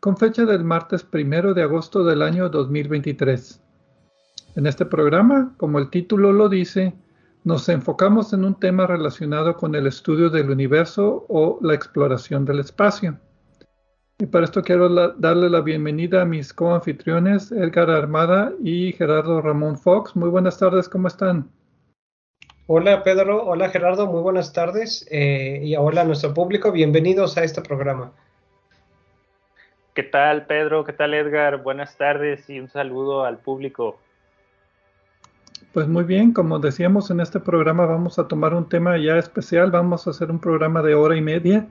con fecha del martes primero de agosto del año 2023. En este programa, como el título lo dice, nos enfocamos en un tema relacionado con el estudio del universo o la exploración del espacio. Y para esto quiero darle la bienvenida a mis coanfitriones Edgar Armada y Gerardo Ramón Fox. Muy buenas tardes, ¿cómo están? Hola Pedro, hola Gerardo, muy buenas tardes eh, y hola a nuestro público, bienvenidos a este programa. ¿Qué tal, Pedro? ¿Qué tal, Edgar? Buenas tardes y un saludo al público. Pues muy bien, como decíamos en este programa vamos a tomar un tema ya especial, vamos a hacer un programa de hora y media.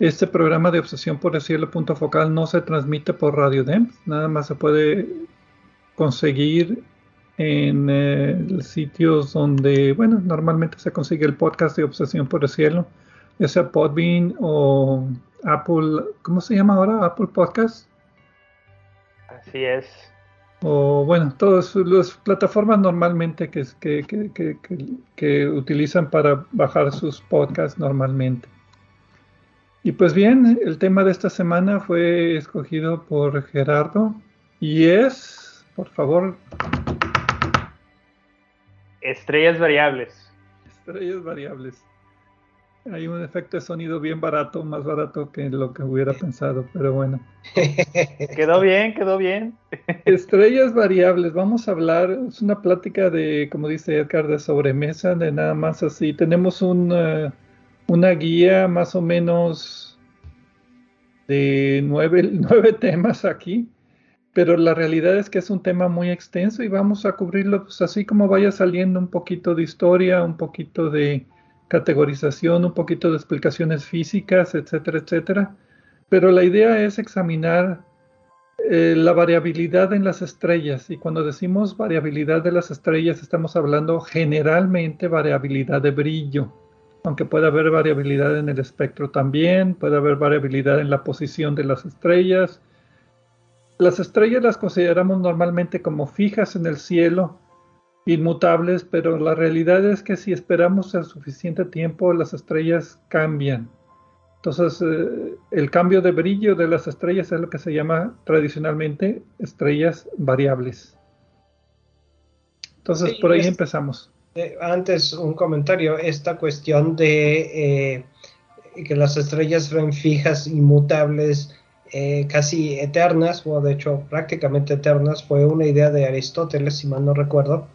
Este programa de Obsesión por el Cielo Punto Focal no se transmite por Radio DEMS, nada más se puede conseguir en eh, sitios donde, bueno, normalmente se consigue el podcast de Obsesión por el Cielo, ya sea Podbean o Apple, ¿cómo se llama ahora? Apple Podcast. Así es. O bueno, todas las plataformas normalmente que, que, que, utilizan para bajar sus podcasts normalmente. Y pues bien, el tema de esta semana fue escogido por Gerardo y es, por favor. Estrellas variables. Estrellas variables. Hay un efecto de sonido bien barato, más barato que lo que hubiera pensado, pero bueno. quedó bien, quedó bien. Estrellas variables, vamos a hablar, es una plática de, como dice Edgar, de sobremesa, de nada más así. Tenemos una, una guía más o menos de nueve, nueve temas aquí, pero la realidad es que es un tema muy extenso y vamos a cubrirlo pues, así como vaya saliendo un poquito de historia, un poquito de categorización, un poquito de explicaciones físicas, etcétera, etcétera. Pero la idea es examinar eh, la variabilidad en las estrellas. Y cuando decimos variabilidad de las estrellas, estamos hablando generalmente variabilidad de brillo. Aunque puede haber variabilidad en el espectro también, puede haber variabilidad en la posición de las estrellas. Las estrellas las consideramos normalmente como fijas en el cielo inmutables, pero la realidad es que si esperamos el suficiente tiempo, las estrellas cambian. Entonces, eh, el cambio de brillo de las estrellas es lo que se llama tradicionalmente estrellas variables. Entonces, por ahí empezamos. Eh, antes, un comentario. Esta cuestión de eh, que las estrellas son fijas, inmutables, casi eternas, o de hecho prácticamente eternas, fue una idea de Aristóteles, si mal no recuerdo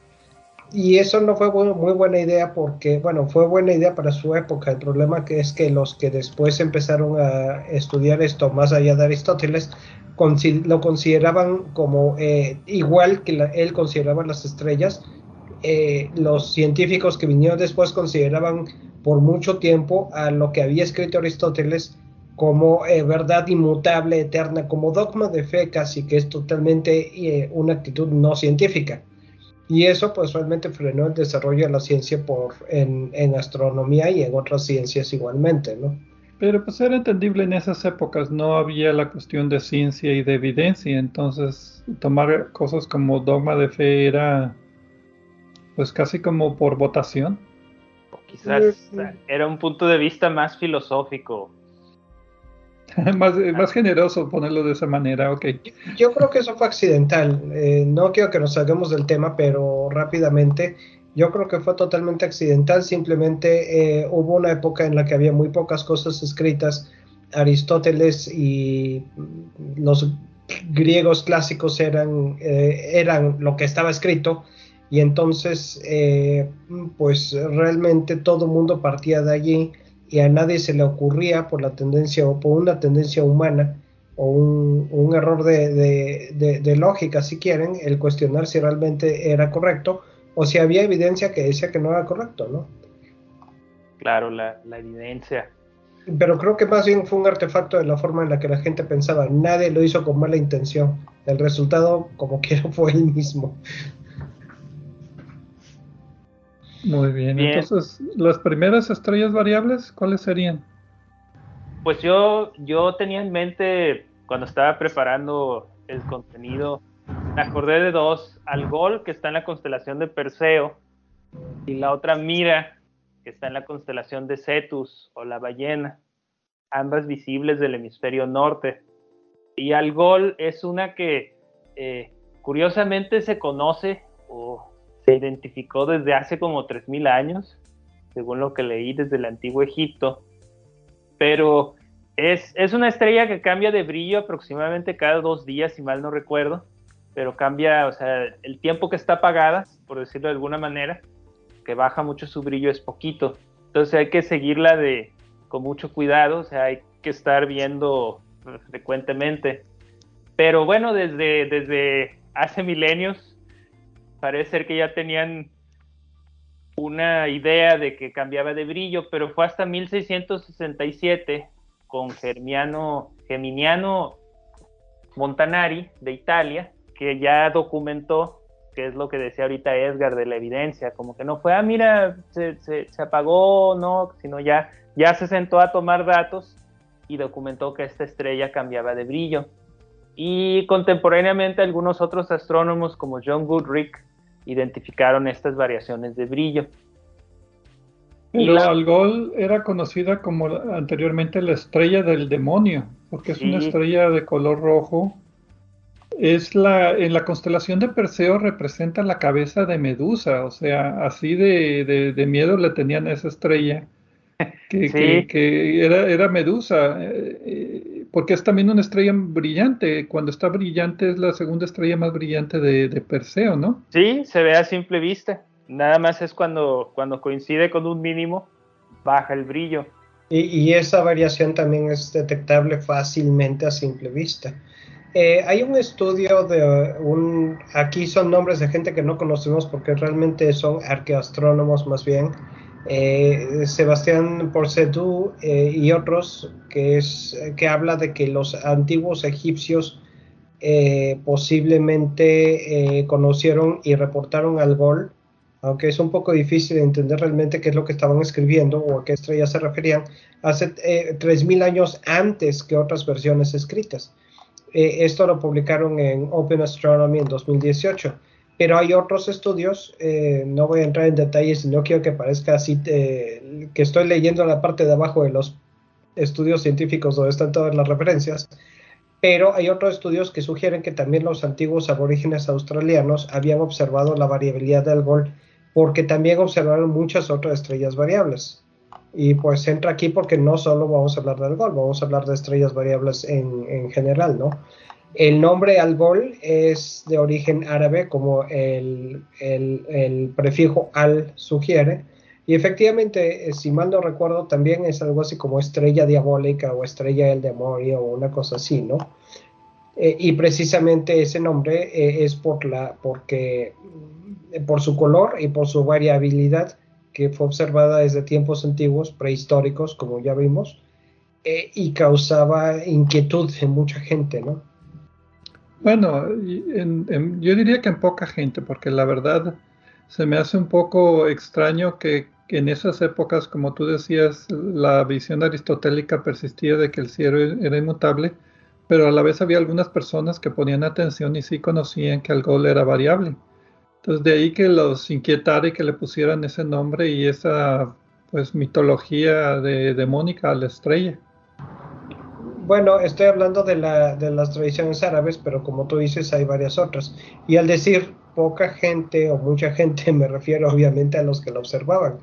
y eso no fue muy buena idea porque, bueno, fue buena idea para su época. El problema es que los que después empezaron a estudiar esto más allá de Aristóteles lo consideraban como eh, igual que él consideraba las estrellas. Eh, los científicos que vinieron después consideraban por mucho tiempo a lo que había escrito Aristóteles como eh, verdad inmutable, eterna, como dogma de fe casi, que es totalmente una actitud no científica. Y eso pues realmente frenó el desarrollo de la ciencia por, en, en astronomía y en otras ciencias igualmente, ¿no? Pero pues era entendible en esas épocas, no había la cuestión de ciencia y de evidencia, entonces tomar cosas como dogma de fe era pues casi como por votación. quizás era un punto de vista más filosófico, más, más generoso ponerlo de esa manera, ok. Yo creo que eso fue accidental. Eh, no quiero que nos salgamos del tema, pero rápidamente, yo creo que fue totalmente accidental. Simplemente eh, hubo una época en la que había muy pocas cosas escritas Aristóteles y los griegos clásicos eran, eh, eran lo que estaba escrito y entonces eh, pues realmente todo el mundo partía de allí y a nadie se le ocurría por la tendencia o por una tendencia humana o un, error de, lógica si quieren el cuestionar si realmente era correcto o si había evidencia que decía que no era correcto, ¿no? Claro, la, la evidencia pero creo que más bien fue un artefacto de la forma en la que la gente pensaba. Nadie lo hizo con mala intención. El resultado, como quiera, fue el mismo. Muy bien. Entonces, las primeras estrellas variables, ¿cuáles serían? Pues yo, yo tenía en mente, cuando estaba preparando el contenido, me acordé de dos, Algol, que está en la constelación de Perseo, y la otra Mira, que está en la constelación de Cetus o la ballena, ambas visibles del hemisferio norte. Y Algol es una que eh, curiosamente se conoce o se identificó desde hace como 3.000 años, según lo que leí desde el antiguo Egipto, pero es, es una estrella que cambia de brillo aproximadamente cada dos días, si mal no recuerdo, pero cambia, o sea, el tiempo que está apagada, por decirlo de alguna manera, que baja mucho su brillo es poquito. Entonces hay que seguirla de, con mucho cuidado, o sea, hay que estar viendo frecuentemente. Pero bueno, desde, desde hace milenios parece ser que ya tenían una idea de que cambiaba de brillo, pero fue hasta 1667 con Germiano, Geminiano Montanari de Italia, que ya documentó que es lo que decía ahorita Edgar de la evidencia, como que no fue, ah, mira, se, se, apagó, no, sino ya, ya se sentó a tomar datos y documentó que esta estrella cambiaba de brillo. Y contemporáneamente algunos otros astrónomos como John Goodrick identificaron estas variaciones de brillo. Pero Algol era conocida como anteriormente la estrella del demonio, porque es una estrella de color rojo. Es la, en la constelación de Perseo representa la cabeza de Medusa, o sea, así de, de, miedo le tenían a esa estrella, que, que, era, era, Medusa, eh, eh, porque es también una estrella brillante, cuando está brillante es la segunda estrella más brillante de, de, Perseo, ¿no? Sí, se ve a simple vista, nada más es cuando, cuando coincide con un mínimo, baja el brillo. Y, y esa variación también es detectable fácilmente a simple vista. Eh, hay un estudio de un, aquí son nombres de gente que no conocemos porque realmente son arqueoastrónomos más bien, eh, Sebastián Porcedú eh, y otros, que, es, que habla de que los antiguos egipcios posiblemente conocieron y reportaron al Gol, aunque es un poco difícil de entender realmente qué es lo que estaban escribiendo o a qué estrella se referían, hace 3.000 años antes que otras versiones escritas. Eh, esto lo publicaron en Open Astronomy en 2018. Pero hay otros estudios, eh, no voy a entrar en detalles, no quiero que parezca así, eh, que estoy leyendo la parte de abajo de los estudios científicos donde están todas las referencias, pero hay otros estudios que sugieren que también los antiguos aborígenes australianos habían observado la variabilidad del Gol porque también observaron muchas otras estrellas variables. Y pues entra aquí porque no solo vamos a hablar de Algol, vamos a hablar de estrellas variables en, general, ¿no? El nombre Algol es de origen árabe, como el, prefijo al sugiere. Y efectivamente, eh, si mal no recuerdo, también es algo así como estrella diabólica o estrella del demonio o una cosa así, ¿no? Eh, y precisamente ese nombre eh, es por la, porque, por su color y por su variabilidad que fue observada desde tiempos antiguos, prehistóricos, como ya vimos, eh, y causaba inquietud en mucha gente, ¿no? Bueno, yo diría que en poca gente, porque la verdad se me hace un poco extraño que, en esas épocas, como tú decías, la visión aristotélica persistía de que el cielo era inmutable, pero a la vez había algunas personas que ponían atención y sí conocían que el gol era variable. Entonces de ahí que los inquietara y que le pusieran ese nombre y esa pues mitología de, de Mónica a la estrella. Bueno, estoy hablando de, la, de las tradiciones árabes, pero como tú dices hay varias otras. Y al decir poca gente o mucha gente me refiero obviamente a los que lo observaban.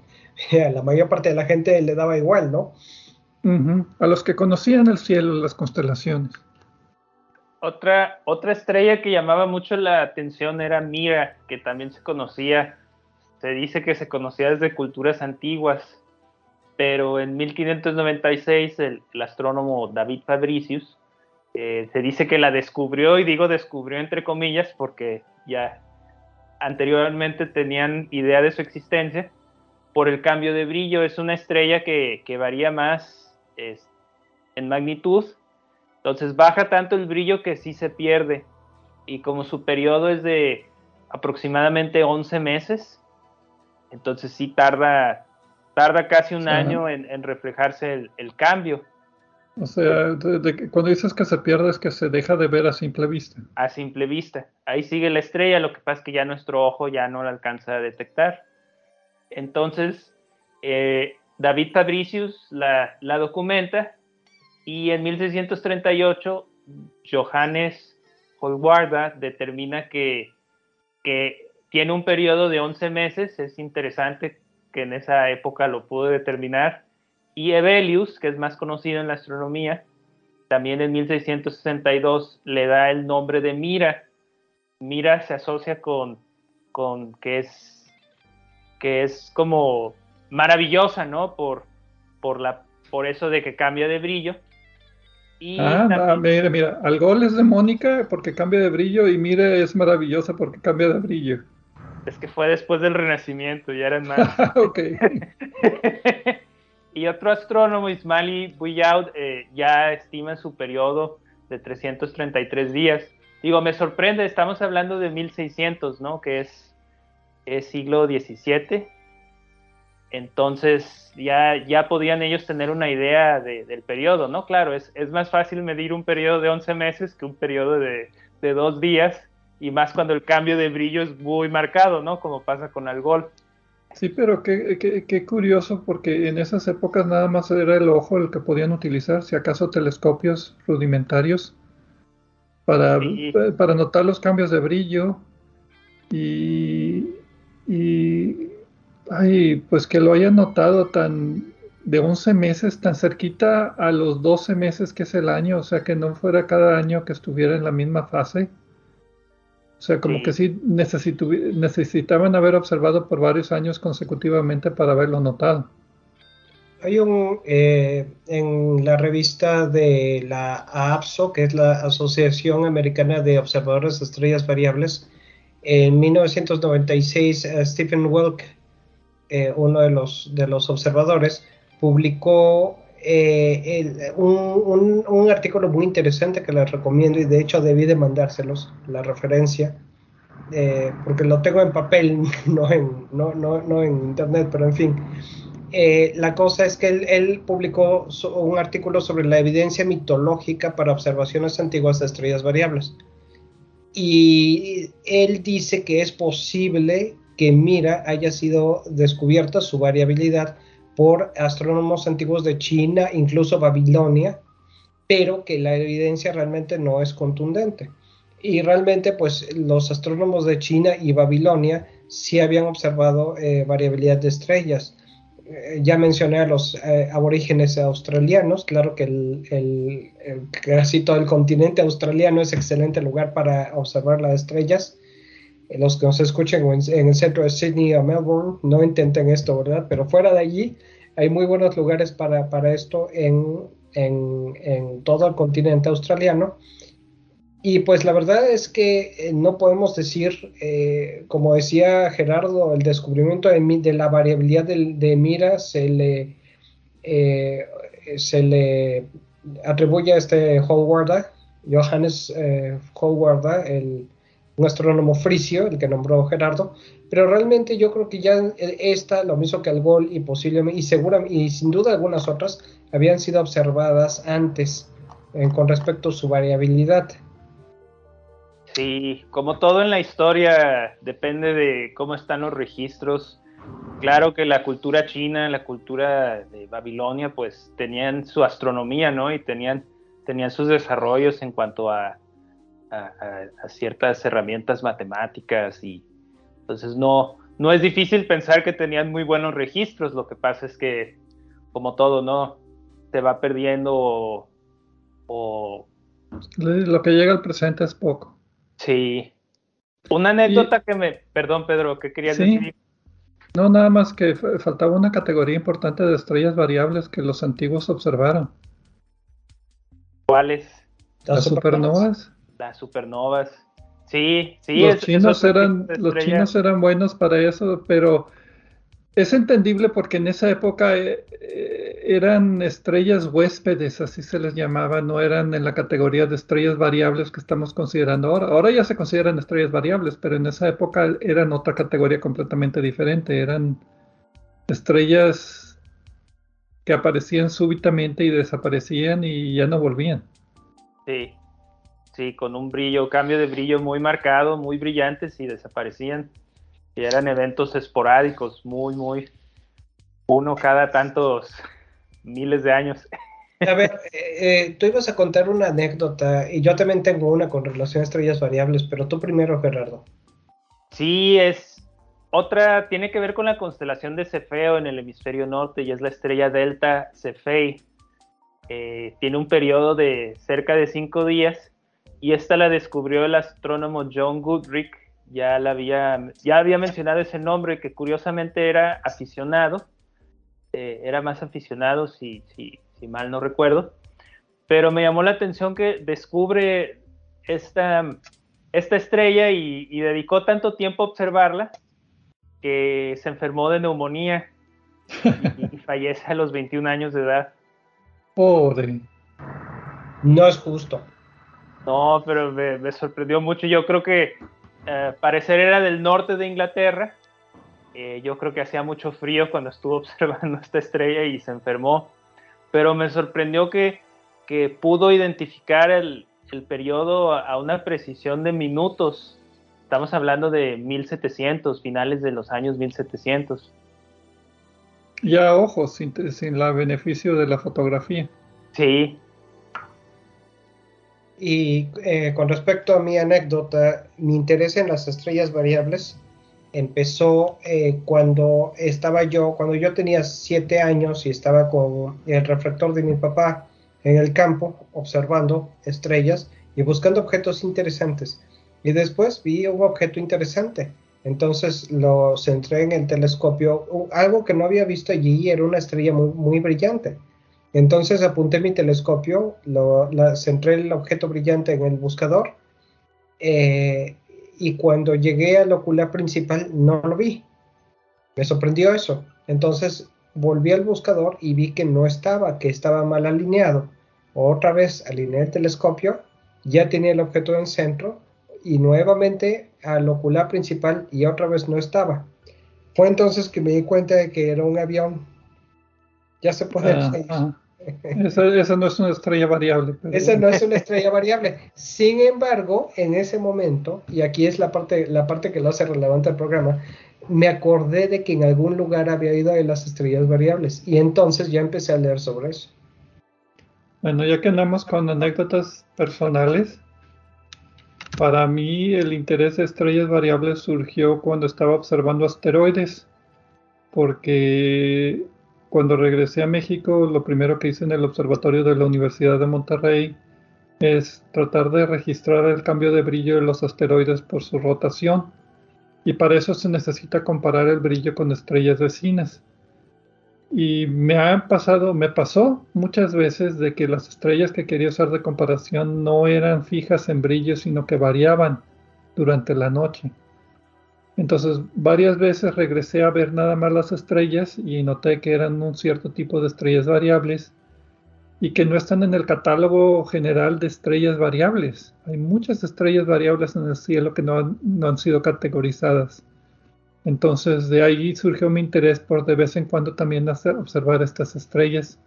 A la mayor parte de la gente le daba igual, ¿no? A los que conocían el cielo, las constelaciones. Otra, otra estrella que llamaba mucho la atención era Mira, que también se conocía, se dice que se conocía desde culturas antiguas, pero en 1596 el, astrónomo David Fabricius eh, se dice que la descubrió, y digo descubrió entre comillas porque ya anteriormente tenían idea de su existencia, por el cambio de brillo. Es una estrella que, varía más en magnitud entonces baja tanto el brillo que sí se pierde. Y como su periodo es de aproximadamente 11 meses, entonces sí tarda, tarda casi un año en, reflejarse el, cambio. O sea, cuando dices que se pierde es que se deja de ver a simple vista. A simple vista. Ahí sigue la estrella, lo que pasa es que ya nuestro ojo ya no la alcanza a detectar. Entonces, eh, David Fabricius la, la documenta y en 1638, Johannes Holwarda determina que, tiene un periodo de 11 meses, es interesante que en esa época lo pudo determinar, y Evelius, que es más conocido en la astronomía, también en 1662 le da el nombre de Mira. Mira se asocia con, con que es que es como maravillosa, ¿no? Por, por, la, por eso de que cambia de brillo ah, mira, mira, Algol es de Mónica porque cambia de brillo y Mire es maravillosa porque cambia de brillo. Es que fue después del Renacimiento, ya eran más. ok. y otro astrónomo, Ismaili Buyaud, eh, ya estima su periodo de 333 días. Digo, me sorprende, estamos hablando de 1600, ¿no? Que es, es siglo XVII. Entonces ya, ya podían ellos tener una idea del periodo, ¿no? Claro, es, más fácil medir un periodo de 11 meses que un periodo de, dos días, y más cuando el cambio de brillo es muy marcado, ¿no? Como pasa con Algol. Sí, pero qué, qué, curioso, porque en esas épocas nada más era el ojo el que podían utilizar, si acaso telescopios rudimentarios, para, para notar los cambios de brillo y, y Ay, pues que lo haya notado tan de 11 meses, tan cerquita a los 12 meses que es el año, o sea, que no fuera cada año que estuviera en la misma fase. O sea, como que sí necesitaban haber observado por varios años consecutivamente para haberlo notado. Hay un, eh, en la revista de la APSO, que es la Asociación Americana de Observadores de Estrellas Variables, en 1996 eh, Stephen Welk eh, uno de los, de los observadores, publicó eh, un, artículo muy interesante que les recomiendo y de hecho debí de mandárselos, la referencia, eh, porque lo tengo en papel, no en, no, no, no en internet, pero en fin. la cosa es que él, publicó un artículo sobre la evidencia mitológica para observaciones antiguas de estrellas variables. Y él dice que es posible que Mira haya sido descubierta su variabilidad por astrónomos antiguos de China, incluso Babilonia, pero que la evidencia realmente no es contundente. Y realmente, pues los astrónomos de China y Babilonia sí habían observado eh, variabilidad de estrellas. Eh, ya mencioné a los eh, aborígenes australianos, claro que el, casi todo el continente australiano es excelente lugar para observar las estrellas los que nos escuchen en, el centro de Sydney o Melbourne, no intenten esto, ¿verdad? Pero fuera de allí hay muy buenos lugares para, esto en, todo el continente australiano. Y pues la verdad es que eh, no podemos decir, eh, como decía Gerardo, el descubrimiento de, la variabilidad de, mira se le, eh, se le atribuye a este Hallwarda, Johannes Hallwarda, el un astrónomo frisio, el que nombró Gerardo, pero realmente yo creo que ya esta, lo mismo que el Gol y posiblemente, y seguramente, y sin duda algunas otras, habían sido observadas antes con respecto a su variabilidad. Sí, como todo en la historia, depende de cómo están los registros. Claro que la cultura china, la cultura de Babilonia, pues tenían su astronomía, ¿no? Y tenían, tenían sus desarrollos en cuanto a, a, ciertas herramientas matemáticas y entonces no, no es difícil pensar que tenían muy buenos registros, lo que pasa es que como todo, ¿no? se va perdiendo o, Lo que llega al presente es poco. Sí. Una anécdota que me... Perdón, Pedro, ¿qué querías decir? No, nada más que faltaba una categoría importante de estrellas variables que los antiguos observaron. ¿Cuáles? Las supernovas. Las supernovas. Sí, sí. Los, chinos, eran, los chinos eran buenos para eso, pero es entendible porque en esa época eh, eh, eran estrellas huéspedes, así se les llamaba, no eran en la categoría de estrellas variables que estamos considerando ahora. Ahora ya se consideran estrellas variables, pero en esa época eran otra categoría completamente diferente, eran estrellas que aparecían súbitamente y desaparecían y ya no volvían. Sí, sí, con un brillo, cambio de brillo muy marcado, muy brillantes y desaparecían. Y eran eventos esporádicos, muy, muy, uno cada tantos miles de años. A ver, eh, eh, tú ibas a contar una anécdota y yo también tengo una con relación a estrellas variables, pero tú primero, Gerardo. Sí, es otra, tiene que ver con la constelación de Cefeo en el hemisferio norte y es la estrella Delta Cephei. Eh, tiene un periodo de cerca de cinco días y esta la descubrió el astrónomo John Goodrich. Ya, la había, ya había mencionado ese nombre que curiosamente era aficionado, eh, era más aficionado si, si, si, mal no recuerdo, pero me llamó la atención que descubre esta, esta estrella y, y dedicó tanto tiempo a observarla que se enfermó de neumonía y, y fallece a los 21 años de edad. Pobre. No es justo. No, pero me, sorprendió mucho. Yo creo que eh, parecer era del norte de Inglaterra. Eh, yo creo que hacía mucho frío cuando estuvo observando esta estrella y se enfermó. Pero me sorprendió que, que pudo identificar el, el periodo a, a una precisión de minutos. Estamos hablando de 1700, finales de los años 1700. Ya, ojo, sin, sin la beneficio de la fotografía. Sí. Y eh, con respecto a mi anécdota, mi interés en las estrellas variables empezó eh, cuando estaba yo, cuando yo tenía siete años y estaba con el reflector de mi papá en el campo observando estrellas y buscando objetos interesantes. Y después vi un objeto interesante entonces lo centré en el telescopio. Algo que no había visto allí era una estrella muy, muy brillante. Entonces apunté mi telescopio, lo, centré el objeto brillante en el buscador eh, y cuando llegué al ocular principal no lo vi. Me sorprendió eso. Entonces volví al buscador y vi que no estaba, que estaba mal alineado. Otra vez alineé el telescopio, ya tenía el objeto en centro y nuevamente al ocular principal y otra vez no estaba. Fue entonces que me di cuenta de que era un avión. Ya se puede ah, ah. Esa, no es una estrella variable. Esa no es una estrella variable. Sin embargo, en ese momento, y aquí es la parte, la parte que lo hace relevante al programa, me acordé de que en algún lugar había ido de las estrellas variables. Y entonces ya empecé a leer sobre eso. Bueno, ya que andamos con anécdotas personales, para mí el interés de estrellas variables surgió cuando estaba observando asteroides, porque cuando regresé a México lo primero que hice en el observatorio de la Universidad de Monterrey es tratar de registrar el cambio de brillo de los asteroides por su rotación y para eso se necesita comparar el brillo con estrellas vecinas. Y me ha pasado, me pasó muchas veces de que las estrellas que quería usar de comparación no eran fijas en brillo, sino que variaban durante la noche. Entonces, varias veces regresé a ver nada más las estrellas y noté que eran un cierto tipo de estrellas variables y que no están en el catálogo general de estrellas variables. Hay muchas estrellas variables en el cielo que no han, no han sido categorizadas. Entonces de ahí surgió mi interés por de vez en cuando también hacer, observar estas estrellas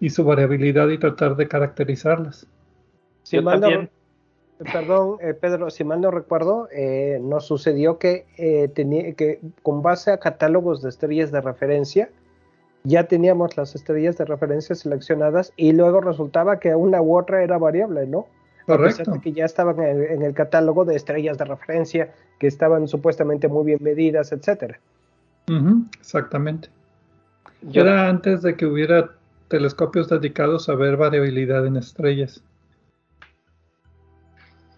y su variabilidad y tratar de caracterizarlas. Si mal no, perdón, eh, Pedro, si mal no recuerdo, eh, nos sucedió que, eh, tenía, que con base a catálogos de estrellas de referencia, ya teníamos las estrellas de referencia seleccionadas y luego resultaba que una u otra era variable, ¿no? Correcto. que ya estaban en el, catálogo de estrellas de referencia, que estaban supuestamente muy bien medidas, etcétera. exactamente. Era antes de que hubiera telescopios dedicados a ver variabilidad en estrellas.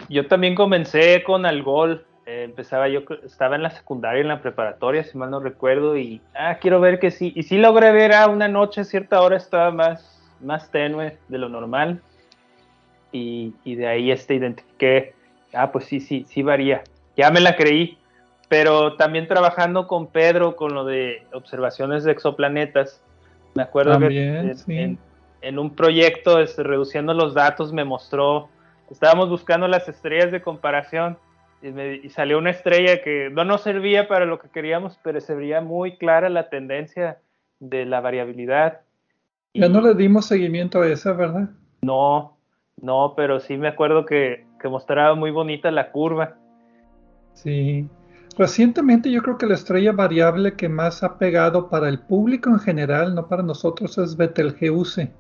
Yo también comencé con Algol. Eh, empezaba yo, estaba en la secundaria, en la preparatoria, si mal no recuerdo, y ah, quiero ver que sí. Y sí logré ver a una noche, a cierta hora estaba más, más tenue de lo normal. Y, y de ahí este identifiqué, ah, pues sí, sí, sí varía. Ya me la creí pero también trabajando con Pedro con lo de observaciones de exoplanetas. Me acuerdo que en, un proyecto este, reduciendo los datos me mostró, estábamos buscando las estrellas de comparación y, salió una estrella que no nos servía para lo que queríamos, pero se veía muy clara la tendencia de la variabilidad. Ya no le dimos seguimiento a esa, ¿verdad? No, no, pero sí me acuerdo que, que mostraba muy bonita la curva. Sí, Recientemente yo creo que la estrella variable que más ha pegado para el público en general, no para nosotros, es Betelgeuse.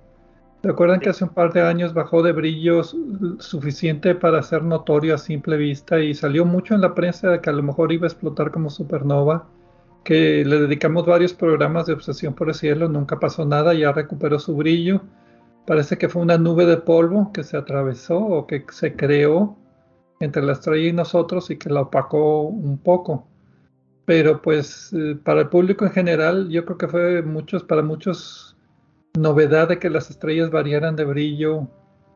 ¿Recuerdan que hace un par de años bajó de brillo suficiente para ser notorio a simple vista y salió mucho en la prensa de que a lo mejor iba a explotar como supernova? Que le dedicamos varios programas de obsesión por el cielo, nunca pasó nada, ya recuperó su brillo. Parece que fue una nube de polvo que se atravesó o que se creó entre la estrella y nosotros y que la opacó un poco. Pero pues eh, para el público en general yo creo que fue muchos, para muchos novedad de que las estrellas variaran de brillo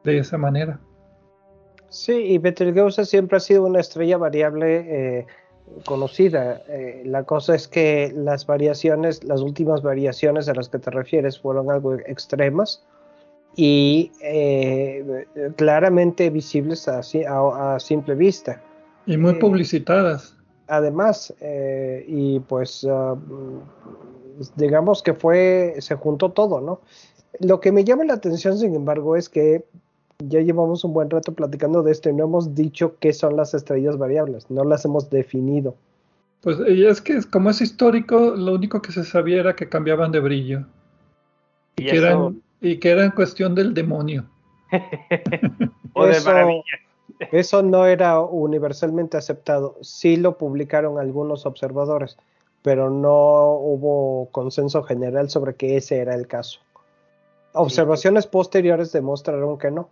de esa manera. Sí, y Betelgeuse siempre ha sido una estrella variable eh, conocida. Eh, la cosa es que las variaciones, las últimas variaciones a las que te refieres fueron algo extremas y eh, claramente visibles a, simple vista. Y muy publicitadas. Además, y pues ah, digamos que fue, se juntó todo, ¿no? Lo que me llama la atención, sin embargo, es que ya llevamos un buen rato platicando de esto y no hemos dicho qué son las estrellas variables, no las hemos definido. Pues es que como es histórico, lo único que se sabía era que cambiaban de brillo. Y, que eran y que era en cuestión del demonio. eso, eso no era universalmente aceptado. Sí lo publicaron algunos observadores, pero no hubo consenso general sobre que ese era el caso. Observaciones posteriores demostraron que no.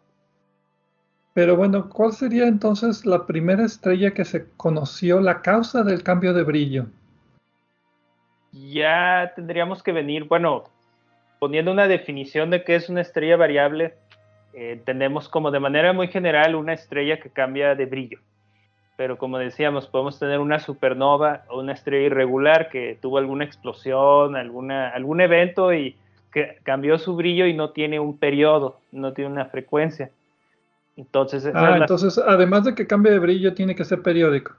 Pero bueno, ¿cuál sería entonces la primera estrella que se conoció la causa del cambio de brillo? Ya tendríamos que venir, bueno, poniendo una definición de qué es una estrella variable, eh, tenemos como de manera muy general una estrella que cambia de brillo. Pero como decíamos, podemos tener una supernova o una estrella irregular que tuvo alguna explosión, alguna, algún evento y que cambió su brillo y no tiene un periodo, no tiene una frecuencia. Entonces, ah, entonces además de que cambie de brillo, tiene que ser periódico.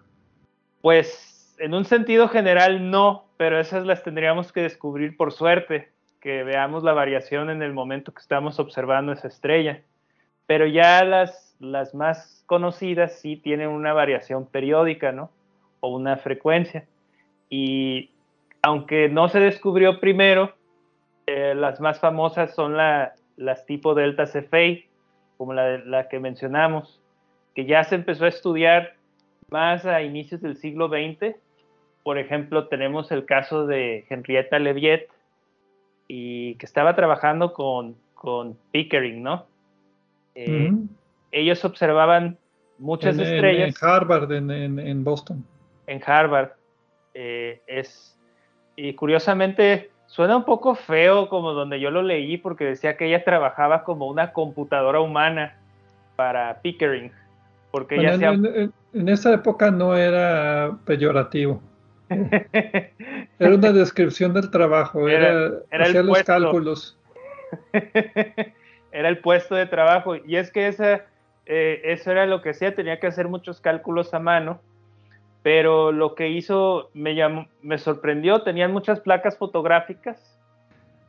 Pues en un sentido general no, pero esas las tendríamos que descubrir por suerte que veamos la variación en el momento que estamos observando esa estrella. Pero ya las, las más conocidas sí tienen una variación periódica, ¿no? O una frecuencia. Y aunque no se descubrió primero, eh, las más famosas son la, las tipo Delta Cephei, como la, la que mencionamos, que ya se empezó a estudiar más a inicios del siglo XX. Por ejemplo, tenemos el caso de Henrietta Leavitt, y que estaba trabajando con, con Pickering, ¿no? Eh, ellos observaban muchas estrellas. En, Harvard, en, Boston. En Harvard. Eh, es, y curiosamente suena un poco feo como donde yo lo leí porque decía que ella trabajaba como una computadora humana para Pickering. Porque ella en esa época no era peyorativo. Era una descripción del trabajo, era, era, los cálculos. era el puesto de trabajo. Y es que esa, eh, eso era lo que hacía, tenía que hacer muchos cálculos a mano. Pero lo que hizo me, llamó, me sorprendió, tenían muchas placas fotográficas.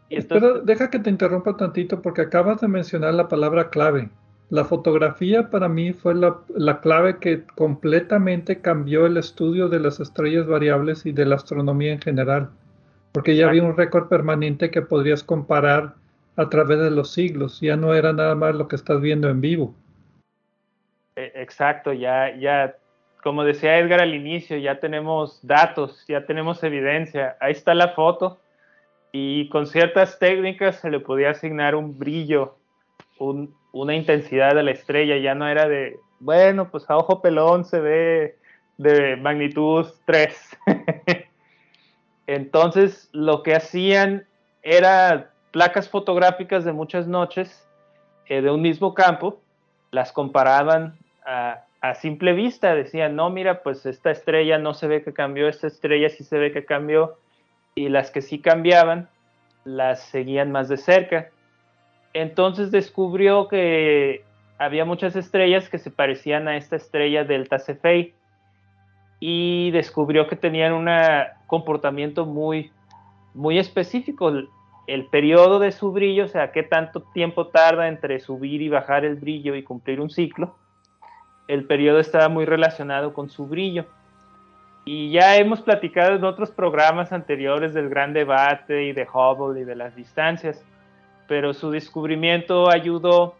Y deja que te interrumpa tantito porque acabas de mencionar la palabra clave. La fotografía para mí fue la, clave que completamente cambió el estudio de las estrellas variables y de la astronomía en general, porque ya había un récord permanente que podrías comparar a través de los siglos, ya no era nada más lo que estás viendo en vivo. E, exacto, ya, ya, como decía Edgar al inicio, ya tenemos datos, ya tenemos evidencia, ahí está la foto y con ciertas técnicas se le podía asignar un brillo, una intensidad de la estrella, ya no era de, bueno, pues a ojo pelón se ve de magnitud 3. Entonces, lo que hacían era placas fotográficas de muchas noches eh, de un mismo campo, las comparaban a, simple vista, decían, no, mira, pues esta estrella no se ve que cambió, esta estrella sí se ve que cambió, y las que sí cambiaban, las seguían más de cerca. Entonces descubrió que había muchas estrellas que se parecían a esta estrella Delta Cephei y descubrió que tenían un comportamiento muy, muy específico. El, periodo de su brillo, o sea, qué tanto tiempo tarda entre subir y bajar el brillo y cumplir un ciclo, el periodo estaba muy relacionado con su brillo. Y ya hemos platicado en otros programas anteriores del gran debate y de Hubble y de las distancias, pero su descubrimiento ayudó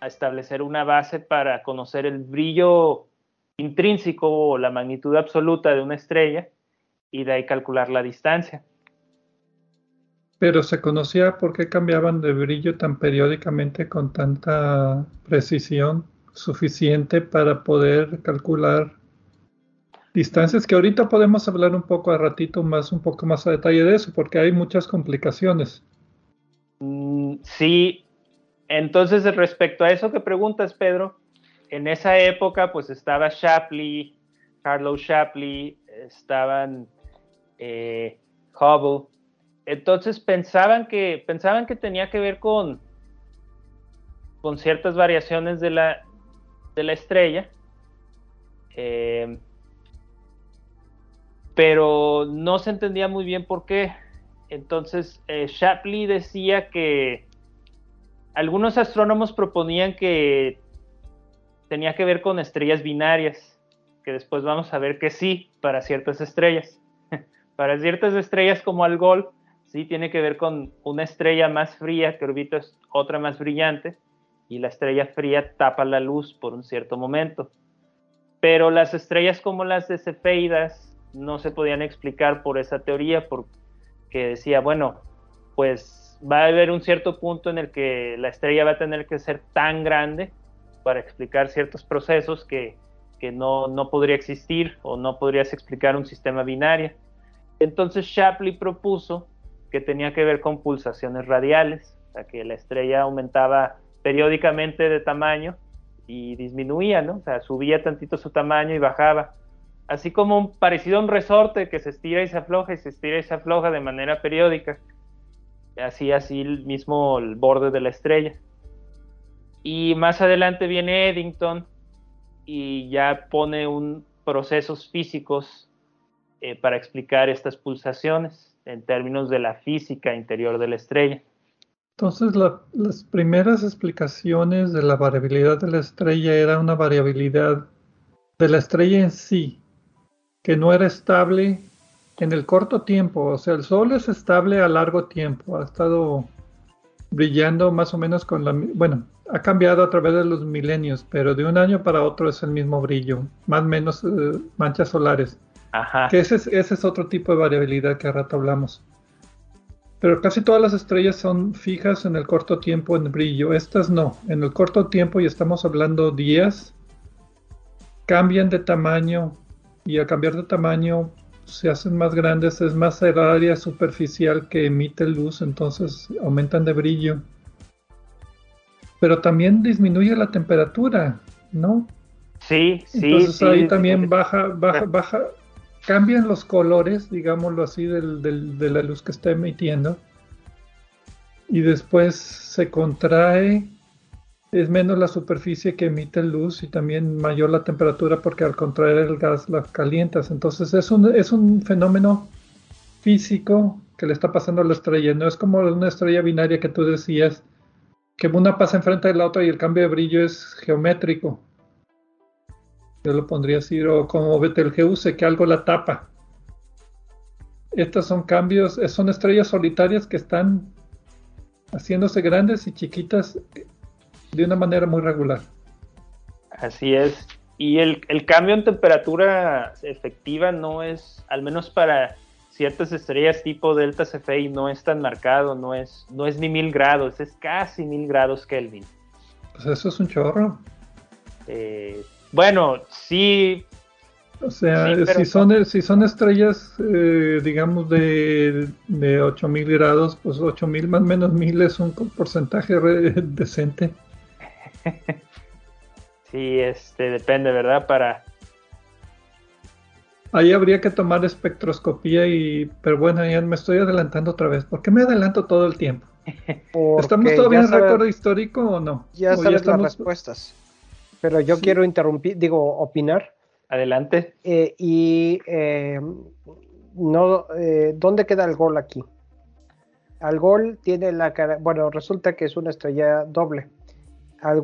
a establecer una base para conocer el brillo intrínseco o la magnitud absoluta de una estrella y de ahí calcular la distancia. Pero se conocía por qué cambiaban de brillo tan periódicamente con tanta precisión suficiente para poder calcular distancias que ahorita podemos hablar un poco a ratito más, un poco más a detalle de eso, porque hay muchas complicaciones. Mm, sí, entonces respecto a eso que preguntas, Pedro, en esa época pues estaba Shapley, Carlo Shapley, estaban eh, Hubble. Entonces pensaban que, pensaban que tenía que ver con, con ciertas variaciones de la, de la estrella. Eh, pero no se entendía muy bien por qué. Entonces eh, Shapley decía que algunos astrónomos proponían que tenía que ver con estrellas binarias, que después vamos a ver que sí, para ciertas estrellas. para ciertas estrellas como Algol, sí tiene que ver con una estrella más fría que orbita otra más brillante, y la estrella fría tapa la luz por un cierto momento. Pero las estrellas como las de Cefeidas no se podían explicar por esa teoría, porque decía, bueno, pues va a haber un cierto punto en el que la estrella va a tener que ser tan grande para explicar ciertos procesos que, no, no, podría existir o no podrías explicar un sistema binario. Entonces Shapley propuso que tenía que ver con pulsaciones radiales, o sea, que la estrella aumentaba periódicamente de tamaño y disminuía, ¿no? O sea, subía tantito su tamaño y bajaba. Así como parecido a un resorte que se estira y se afloja y se estira y se afloja de manera periódica. Así, así el mismo el borde de la estrella. Y más adelante viene Eddington y ya pone un procesos físicos eh, para explicar estas pulsaciones en términos de la física interior de la estrella. Entonces, las primeras explicaciones de la variabilidad de la estrella era una variabilidad de la estrella en sí, que no era estable en el corto tiempo. O sea, el Sol es estable a largo tiempo. Ha estado brillando más o menos con la... Bueno, ha cambiado a través de los milenios, pero de un año para otro es el mismo brillo, más o menos eh, manchas solares. Ajá. Que ese es, ese es otro tipo de variabilidad que a rato hablamos. Pero casi todas las estrellas son fijas en el corto tiempo en brillo. Estas no. En el corto tiempo, y estamos hablando días, cambian de tamaño y al cambiar de tamaño se hacen más grandes, es más el área superficial que emite luz, entonces aumentan de brillo. Pero también disminuye la temperatura, ¿no? Sí, sí. Entonces ahí también baja, baja, baja, cambian los colores, digámoslo así, del, de la luz que está emitiendo. Y después se contrae, es menos la superficie que emite luz y también mayor la temperatura porque al contraer el gas la calientas. Entonces es un, es un fenómeno físico que le está pasando a la estrella. No es como una estrella binaria que tú decías, que una pasa enfrente de la otra y el cambio de brillo es geométrico. Yo lo pondría así, o como Betelgeuse, que algo la tapa. Estos son cambios, son estrellas solitarias que están haciéndose grandes y chiquitas de una manera muy regular. Así es. Y el, cambio en temperatura efectiva no es, al menos para ciertas estrellas tipo Delta Cephei no es tan marcado, no es, no es ni mil grados, es casi mil grados Kelvin. Pues eso es un chorro. Eh, bueno, sí. O sea, si, son, si son estrellas, eh, digamos, de, de 8000 grados, pues 8000 más o menos 1000 es un porcentaje decente. sí, este, depende, ¿verdad? Para, Ahí habría que tomar espectroscopía y, pero bueno, ya me estoy adelantando otra vez. ¿Por qué me adelanto todo el tiempo? ¿Estamos todavía en récord histórico o no? Ya sabes las respuestas. Pero yo quiero interrumpir, digo, opinar. Adelante. Eh, y eh, no, eh, ¿dónde queda el gol aquí? Al gol tiene la cara, bueno, resulta que es una estrella doble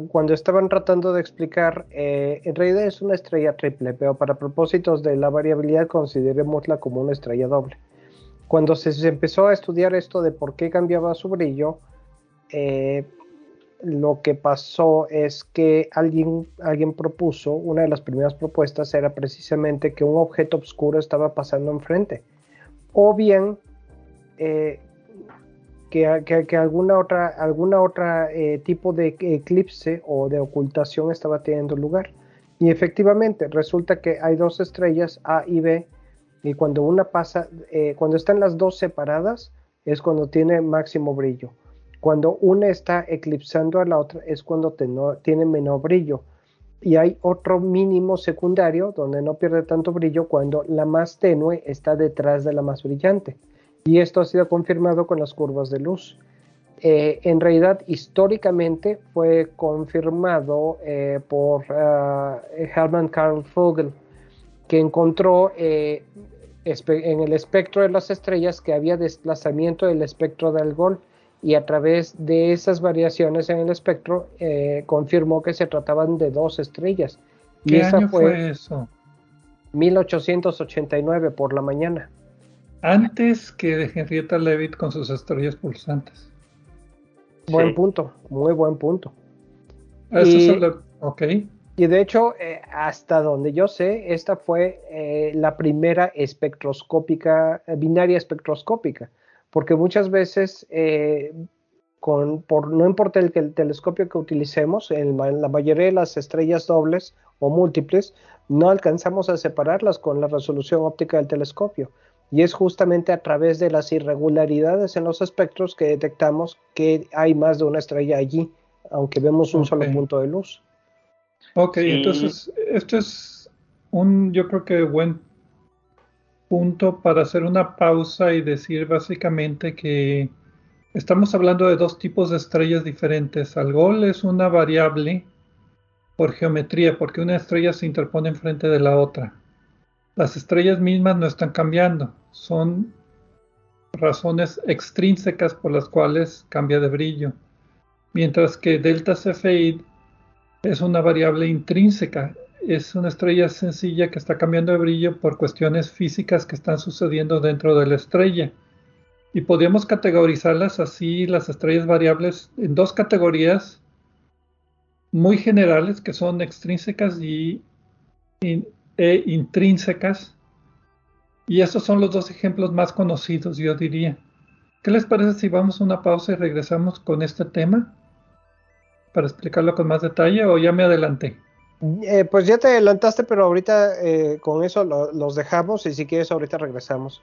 cuando estaban tratando de explicar, en realidad es una estrella triple, pero para propósitos de la variabilidad considerémosla como una estrella doble. Cuando se, empezó a estudiar esto de por qué cambiaba su brillo, eh, lo que pasó es que alguien, alguien propuso, una de las primeras propuestas era precisamente que un objeto oscuro estaba pasando enfrente. O bien eh, que, alguna otra, alguna otra eh, tipo de eclipse o de ocultación estaba teniendo lugar. Y efectivamente, resulta que hay dos estrellas A y B, y cuando una pasa, eh, cuando están las dos separadas, es cuando tiene máximo brillo. Cuando una está eclipsando a la otra, es cuando tiene menor brillo. Y hay otro mínimo secundario donde no pierde tanto brillo cuando la más tenue está detrás de la más brillante y esto ha sido confirmado con las curvas de luz. Eh, en realidad, históricamente fue confirmado eh, por uh, Hermann Karl Vogel, que encontró en el espectro de las estrellas que había desplazamiento del espectro del Gol y a través de esas variaciones en el espectro confirmó que se trataban de dos estrellas. ¿Qué y año fue eso? 1889 por la mañana antes que de Henrietta Leavitt con sus estrellas pulsantes. Buen punto, muy buen punto. Eso y, es ok. Y de hecho, eh, hasta donde yo sé, esta fue eh, la primera espectroscópica, eh, binaria espectroscópica, porque muchas veces, con, por, no importa el, el, telescopio que utilicemos, en la mayoría de las estrellas dobles o múltiples, no alcanzamos a separarlas con la resolución óptica del telescopio. Y es justamente a través de las irregularidades en los espectros que detectamos que hay más de una estrella allí, aunque vemos un solo punto de luz. Ok, entonces esto es un, yo creo que buen punto para hacer una pausa y decir básicamente que estamos hablando de dos tipos de estrellas diferentes. Algol es una variable por geometría, porque una estrella se interpone enfrente de la otra. Las estrellas mismas no están cambiando, son razones extrínsecas por las cuales cambia de brillo, mientras que delta Cepheid es una variable intrínseca, es una estrella sencilla que está cambiando de brillo por cuestiones físicas que están sucediendo dentro de la estrella. Y podríamos categorizarlas así, las estrellas variables, en dos categorías muy generales que son extrínsecas y, e intrínsecas. Y estos son los dos ejemplos más conocidos, yo diría. ¿Qué les parece si vamos a una pausa y regresamos con este tema? Para explicarlo con más detalle o ya me adelanté. Eh, pues ya te adelantaste, pero ahorita eh, con eso los dejamos y si quieres ahorita regresamos.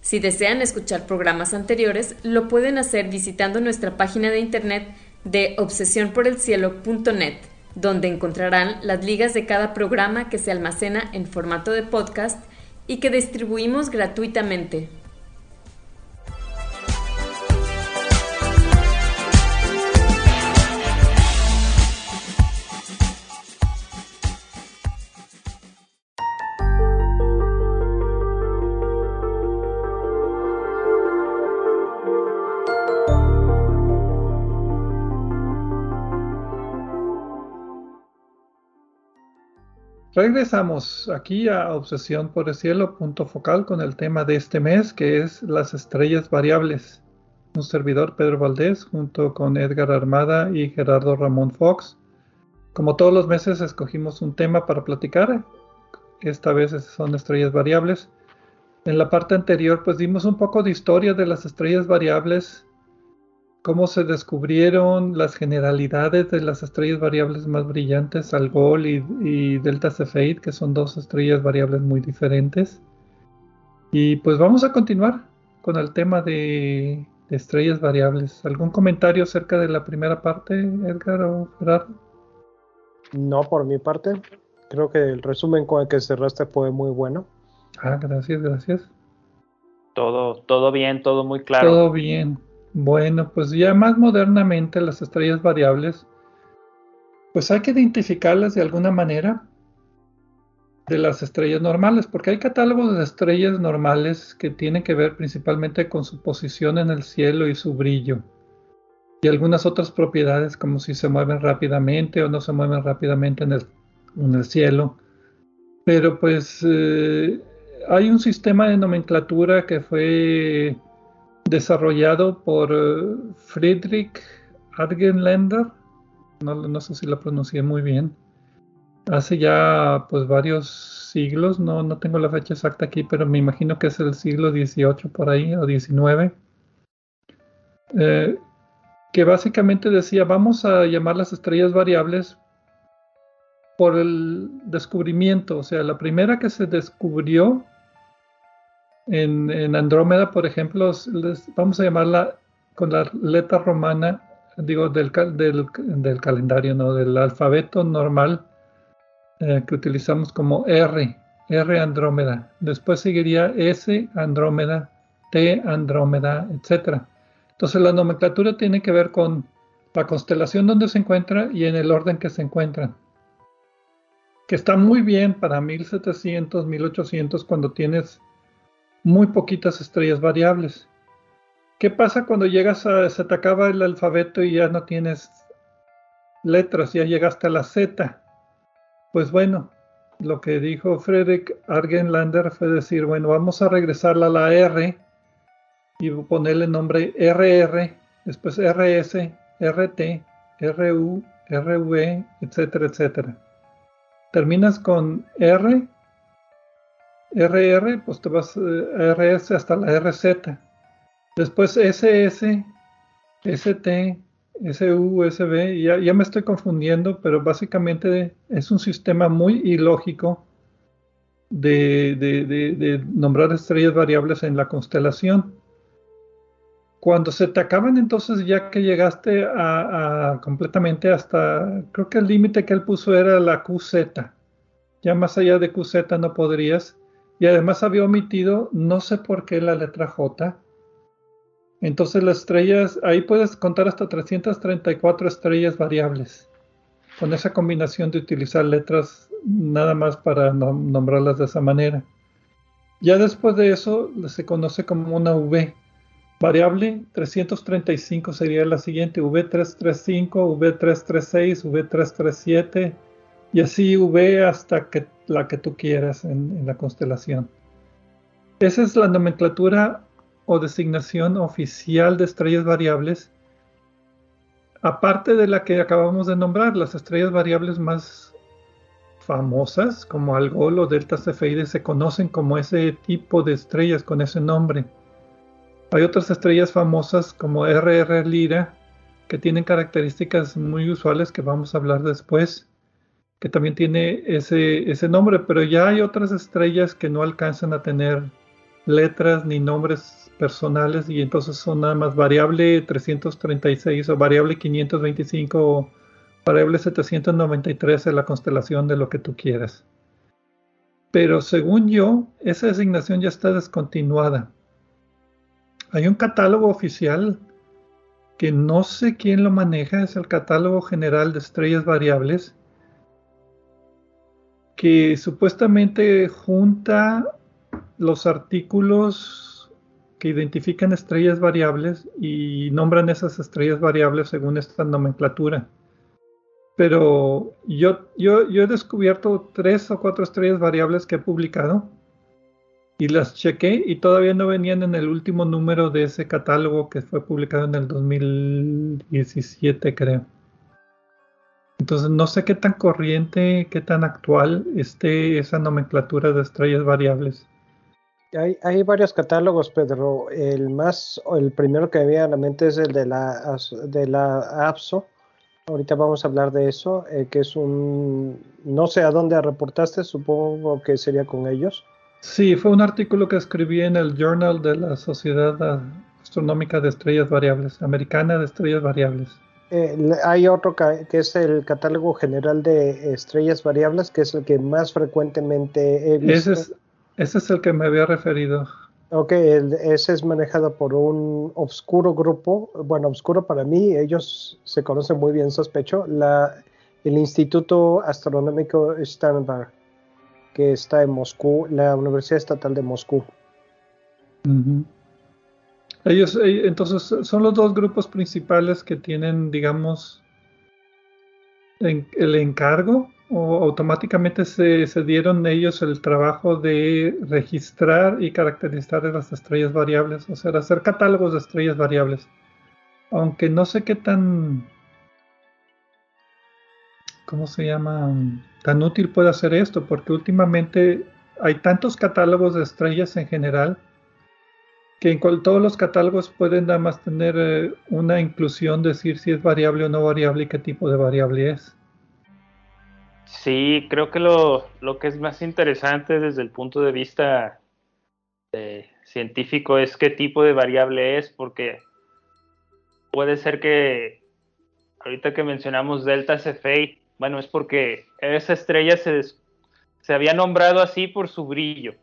Si desean escuchar programas anteriores, lo pueden hacer visitando nuestra página de internet de obsesionporelcielo.net donde encontrarán las ligas de cada programa que se almacena en formato de podcast y que distribuimos gratuitamente. Regresamos aquí a Obsesión por el Cielo, punto focal con el tema de este mes, que es las estrellas variables. Un servidor, Pedro Valdés, junto con Edgar Armada y Gerardo Ramón Fox. Como todos los meses, escogimos un tema para platicar. Esta vez son estrellas variables. En la parte anterior, pues dimos un poco de historia de las estrellas variables, cómo se descubrieron las generalidades de las estrellas variables más brillantes, Algol y, y Delta Cephei, que son dos estrellas variables muy diferentes. Y pues vamos a continuar con el tema de, estrellas variables. ¿Algún comentario acerca de la primera parte, Edgar o Gerardo? No, por mi parte. Creo que el resumen con el que cerraste fue muy bueno. Ah, gracias, gracias. Todo, todo bien, todo muy claro. Todo bien. Bueno, pues ya más modernamente las estrellas variables, pues hay que identificarlas de alguna manera de las estrellas normales, porque hay catálogos de estrellas normales que tienen que ver principalmente con su posición en el cielo y su brillo, y algunas otras propiedades como si se mueven rápidamente o no se mueven rápidamente en el, cielo. Pero pues eh, hay un sistema de nomenclatura que fue desarrollado por eh, Friedrich Argenländer, no, no, sé si lo pronuncié muy bien, hace ya pues varios siglos, no, no tengo la fecha exacta aquí, pero me imagino que es el siglo XVIII por ahí o XIX, eh, que básicamente decía vamos a llamar las estrellas variables por el descubrimiento, o sea, la primera que se descubrió en, Andrómeda, por ejemplo, vamos a llamarla con la letra romana, digo, del, del, calendario, ¿no? Del alfabeto normal eh, que utilizamos como R, R Andrómeda. Después seguiría S Andrómeda, T Andrómeda, etc. Entonces la nomenclatura tiene que ver con la constelación donde se encuentra y en el orden que se encuentran. Que está muy bien para 1700, 1800 cuando tienes muy poquitas estrellas variables. ¿Qué pasa cuando llegas a, se te acaba el alfabeto y ya no tienes letras, ya llegaste a la Z? Pues bueno, lo que dijo Frederick Argenlander fue decir, bueno, vamos a regresarla a la R y ponerle nombre RR, después RS, RT, RU, RV, etcétera, etcétera. Terminas con R RR, pues te vas a eh, RS hasta la RZ. Después SS, ST, SU, SB, ya, me estoy confundiendo, pero básicamente es un sistema muy ilógico de, nombrar estrellas variables en la constelación. Cuando se te acaban, entonces ya que llegaste a, a completamente hasta, creo que el límite que él puso era la QZ. Ya más allá de QZ no podrías y además había omitido, no sé por qué, la letra J. Entonces las estrellas, ahí puedes contar hasta 334 estrellas variables, con esa combinación de utilizar letras nada más para nombrarlas de esa manera. Ya después de eso se conoce como una V. Variable 335 sería la siguiente, V335, V336, V337 y así V hasta que la que tú quieras en, la constelación. Esa es la nomenclatura o designación oficial de estrellas variables, aparte de la que acabamos de nombrar, las estrellas variables más famosas, como Algol o Delta Cepheides, se conocen como ese tipo de estrellas con ese nombre. Hay otras estrellas famosas como RR Lira, que tienen características muy usuales que vamos a hablar después que también tiene ese, ese nombre, pero ya hay otras estrellas que no alcanzan a tener letras ni nombres personales y entonces son nada más variable 336 o variable 525 o, variable 793 es la constelación de lo que tú quieras. Pero según yo, esa designación ya está descontinuada. Hay un catálogo oficial que no sé quién lo maneja, es el catálogo general de estrellas variables, que supuestamente junta los artículos que identifican estrellas variables y nombran esas estrellas variables según esta nomenclatura. Pero yo, yo, yo he descubierto tres o cuatro estrellas variables que he publicado y las chequé y todavía no venían en el último número de ese catálogo que fue publicado en el 2017, creo. Entonces no sé qué tan corriente, qué tan actual esté esa nomenclatura de estrellas variables. Hay, hay, varios catálogos, Pedro. El más, el primero que me viene a la mente es el de la, de la APSO. Ahorita vamos a hablar de eso, eh, que es un, no sé a dónde reportaste, supongo que sería con ellos. Sí, fue un artículo que escribí en el Journal de la Sociedad Astronómica de Estrellas Variables, Americana de Estrellas Variables. Eh, hay otro que es el catálogo general de estrellas variables, que es el que más frecuentemente he visto. Ese es, ese es el que me había referido. Ok, ese es manejado por un obscuro grupo, bueno, obscuro para mí, ellos se conocen muy bien, sospecho, la, el Instituto Astronómico Sternberg que está en Moscú, la Universidad Estatal de Moscú. Ellos, eh, entonces, son los dos grupos principales que tienen, digamos, el encargo o automáticamente se, se, dieron ellos el trabajo de registrar y caracterizar las estrellas variables, o sea, hacer catálogos de estrellas variables. Aunque no sé qué tan ¿cómo se llama? Tan útil puede hacer esto, porque últimamente hay tantos catálogos de estrellas en general que en todos los catálogos pueden nada más tener eh, una inclusión, decir si es variable o no variable y qué tipo de variable es. Sí, creo que lo, lo que es más interesante desde el punto de vista científico es qué tipo de variable es, porque puede ser que ahorita que mencionamos delta Cephei, bueno, es porque esa estrella se, se había nombrado así por su brillo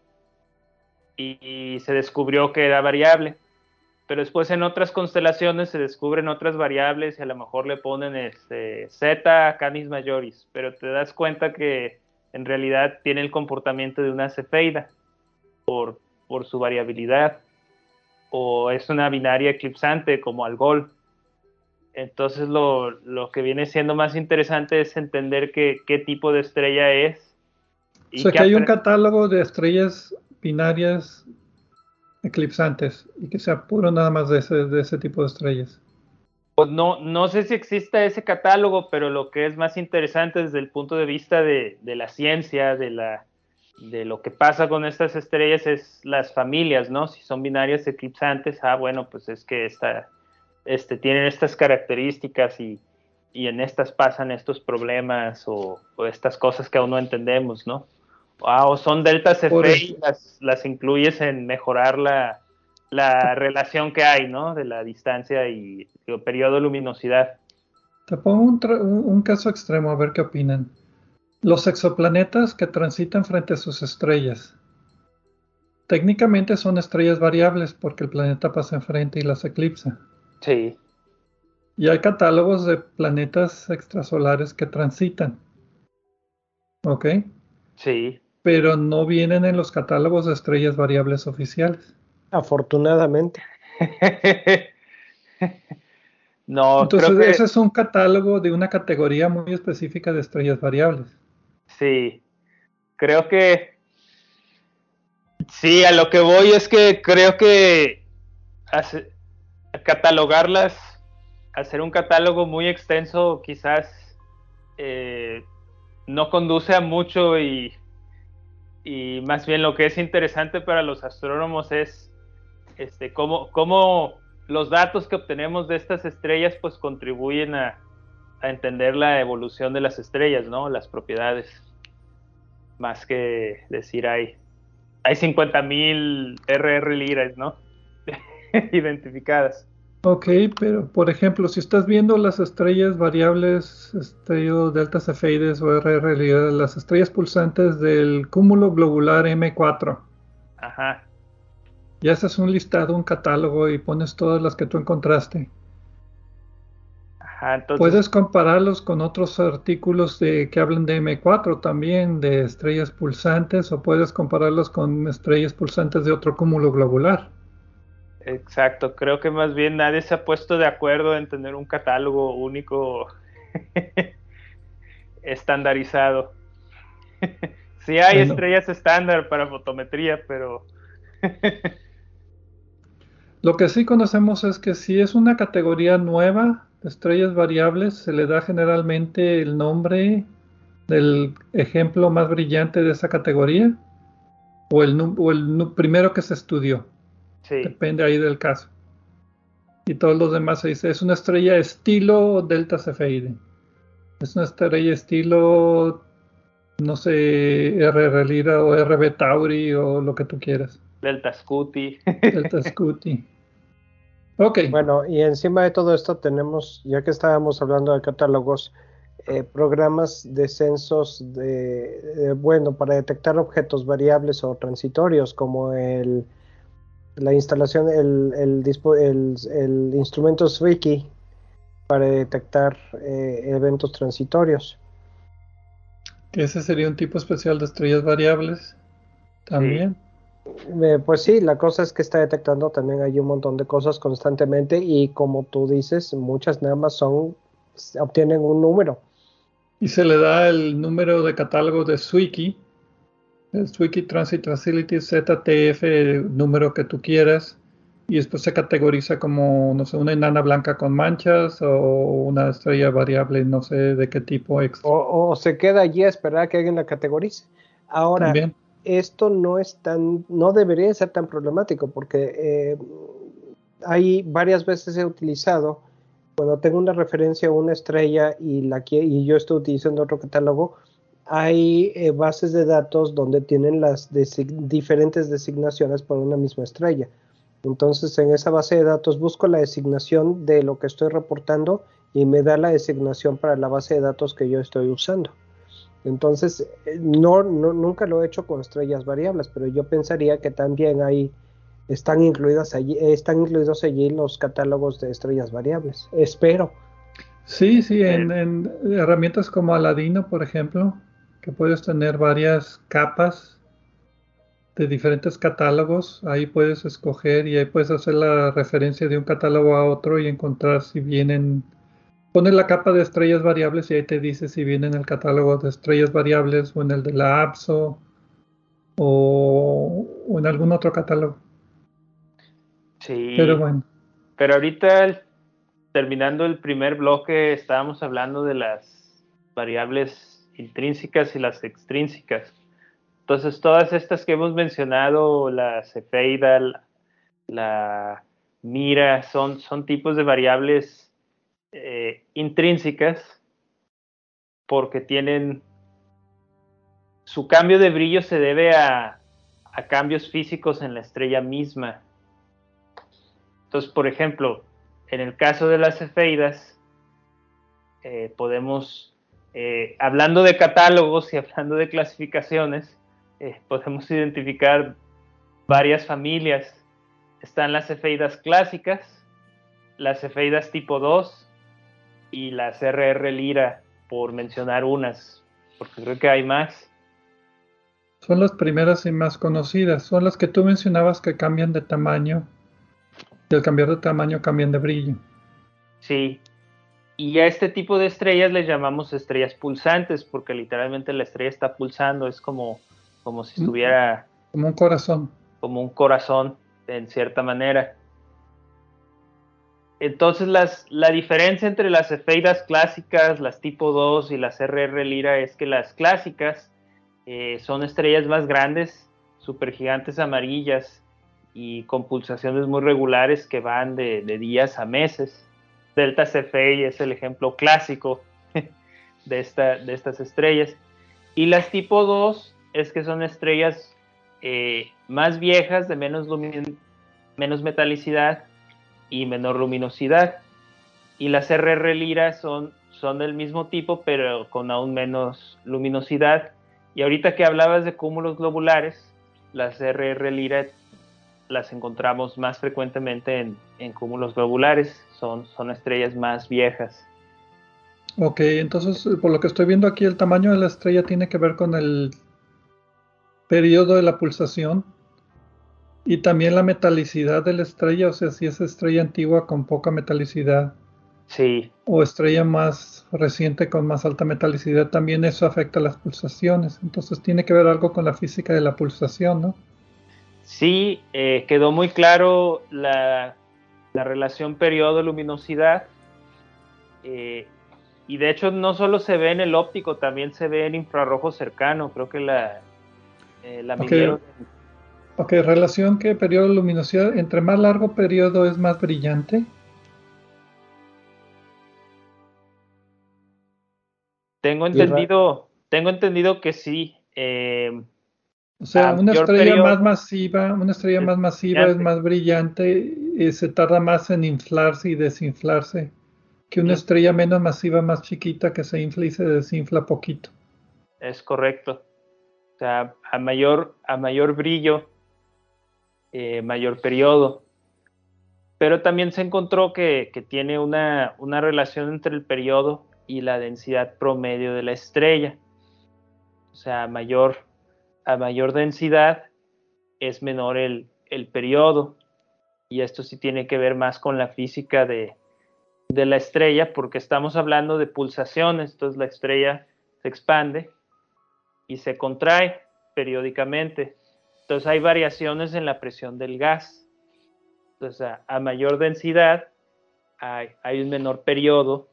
y, se descubrió que era variable. Pero después en otras constelaciones se descubren otras variables y a lo mejor le ponen este, Z Canis Majoris, pero te das cuenta que en realidad tiene el comportamiento de una cefeida por, por su variabilidad o es una binaria eclipsante como Algol. Entonces lo, que viene siendo más interesante es entender qué tipo de estrella es. o sea que hay un catálogo de estrellas binarias eclipsantes y que sea puro nada más de ese, de ese tipo de estrellas. Pues no, no sé si exista ese catálogo, pero lo que es más interesante desde el punto de vista de, de la ciencia, de, la, de lo que pasa con estas estrellas es las familias, ¿no? Si son binarias eclipsantes, ah, bueno, pues es que esta, este, tienen estas características y, en estas pasan estos problemas o, estas cosas que aún no entendemos, ¿no? O son deltas F y las, incluyes en mejorar la, relación que hay, ¿no? De la distancia y el periodo de luminosidad. Te pongo un, un, caso extremo, a ver qué opinan. Los exoplanetas que transitan frente a sus estrellas. Técnicamente son estrellas variables porque el planeta pasa enfrente y las eclipsa. Sí. Y hay catálogos de planetas extrasolares que transitan. ¿Ok? Sí. Pero no vienen en los catálogos de estrellas variables oficiales. Afortunadamente. no, Entonces, ese es un catálogo de una categoría muy específica de estrellas variables. Sí. Creo que. Sí, a lo que voy es que creo que hace, catalogarlas, hacer un catálogo muy extenso quizás eh, no conduce a mucho y, y, más bien lo que es interesante para los astrónomos es este, cómo, cómo los datos que obtenemos de estas estrellas pues contribuyen a, entender la evolución de las estrellas, ¿no? Las propiedades. Más que decir hay, hay 50.000 RR liras, ¿no? Identificadas. Ok, pero por ejemplo, si estás viendo las estrellas variables, estrellas delta cefeides o RR, las estrellas pulsantes del cúmulo globular M4. Ajá. Ya haces un listado, un catálogo y pones todas las que tú encontraste. Ajá, entonces, Puedes compararlos con otros artículos de, que hablan de M4 también, de estrellas pulsantes, o puedes compararlos con estrellas pulsantes de otro cúmulo globular. Exacto, creo que más bien nadie se ha puesto de acuerdo en tener un catálogo único estandarizado. sí hay Bueno. estrellas estándar para fotometría, pero Lo que sí conocemos es que si es una categoría nueva de estrellas variables, se le da generalmente el nombre del ejemplo más brillante de esa categoría o el, o el primero que se estudió. Sí, Depende ahí del caso. Y todos los demás se dice, es una estrella estilo Delta Cepheidae. Es una estrella estilo, no sé, RR Lira o RB Tauri o lo que tú quieras. Delta Scuti. Delta Scuti. Ok. Bueno, y encima de todo esto tenemos, ya que estábamos hablando de catálogos, eh, programas de censos de, de, bueno, para detectar objetos variables o transitorios, como el, la instalación, el, el, el- el instrumento Swiki para detectar eh, eventos transitorios. que ese sería un tipo especial de estrellas variables. También. Eh, pues sí, la cosa es que está detectando también hay un montón de cosas constantemente y como tú dices, muchas nada más son, obtienen un número. Y se le da el número de catálogo de Swiki, el Swiki Transit Facility ZTF, el número que tú quieras, y después se categoriza como, no sé, una enana blanca con manchas o una estrella variable, no sé de qué tipo extra. O, o se queda allí a esperar a que alguien la categorice. Ahora, También. esto no es tan, no debería ser tan problemático porque eh, hay varias veces he utilizado cuando tengo una referencia a una estrella y la y yo estoy utilizando otro catálogo, hay eh, bases de datos donde tienen las diferentes designaciones por una misma estrella. Entonces, en esa base de datos busco la designación de lo que estoy reportando y me da la designación para la base de datos que yo estoy usando. Entonces, eh, no, no, nunca lo he hecho con estrellas variables, pero yo pensaría que también hay, están, incluidas allí, eh, están incluidos allí los catálogos de estrellas variables. Espero. Sí, sí, en, en herramientas como Aladino, por ejemplo, que puedes tener varias capas de diferentes catálogos, ahí puedes escoger y ahí puedes hacer la referencia de un catálogo a otro y encontrar si vienen, pones la capa de estrellas variables y ahí te dice si viene en el catálogo de estrellas variables o en el de la APSO o, o en algún otro catálogo. Sí. Pero bueno, Pero ahorita, el- terminando el primer bloque, estábamos hablando de las variables intrínsecas y las extrínsecas. Entonces, todas estas que hemos mencionado, la cefeida, la, mira, son, son tipos de variables eh, intrínsecas porque tienen su cambio de brillo se debe a, a cambios físicos en la estrella misma. Entonces, por ejemplo, en el caso de las cefeidas, eh, podemos, eh, hablando de catálogos y hablando de clasificaciones, eh, podemos identificar varias familias. Están las cefeidas clásicas, las cefeidas tipo 2 y las RR Lira, por mencionar unas, porque creo que hay más. son las primeras y más conocidas, son las que tú mencionabas que cambian de tamaño y al cambiar de tamaño cambian de brillo. Sí. Y a este tipo de estrellas les llamamos estrellas pulsantes, porque literalmente la estrella está pulsando, es como, como si estuviera Como un corazón. como un corazón, en cierta manera. Entonces, las, la diferencia entre las cefeidas clásicas, las tipo 2 y las RR Lira es que las clásicas eh, son estrellas más grandes, supergigantes amarillas y con pulsaciones muy regulares que van de, de días a meses. Delta Cephei es el ejemplo clásico de, esta, de estas estrellas. Y las tipo 2 es que son estrellas eh, más viejas, de menos, menos metalicidad y menor luminosidad. Y las RR Lira son, son del mismo tipo, pero con aún menos luminosidad. Y ahorita que hablabas de cúmulos globulares, las RR Lira las encontramos más frecuentemente en, en cúmulos globulares, son, son estrellas más viejas. Ok, entonces por lo que estoy viendo aquí, el tamaño de la estrella tiene que ver con el periodo de la pulsación y también la metalicidad de la estrella, o sea, si es estrella antigua con poca metalicidad. Sí. O estrella más reciente con más alta metalicidad, también eso afecta las pulsaciones. Entonces tiene que ver algo con la física de la pulsación, ¿no? Sí, eh, quedó muy claro la, relación periodo-luminosidad. Eh, y de hecho no solo se ve en el óptico, también se ve en infrarrojo cercano. Creo que la, eh, la Ok, relación que periodo de luminosidad, entre más largo periodo es más brillante. Tengo entendido, tengo entendido que sí. Eh, o sea, una estrella más masiva, una estrella más masiva es más brillante y se tarda más en inflarse y desinflarse que una estrella menos masiva, más chiquita, que se infla y se desinfla poquito. Es correcto. O sea, a mayor, a mayor brillo, eh, mayor periodo. Pero también se encontró que, tiene una, relación entre el periodo y la densidad promedio de la estrella. O sea, mayor, a mayor densidad es menor el, el periodo. Y esto sí tiene que ver más con la física de, de la estrella, porque estamos hablando de pulsaciones. Entonces la estrella se expande y se contrae periódicamente. Entonces hay variaciones en la presión del gas. Entonces a, mayor densidad hay, un menor periodo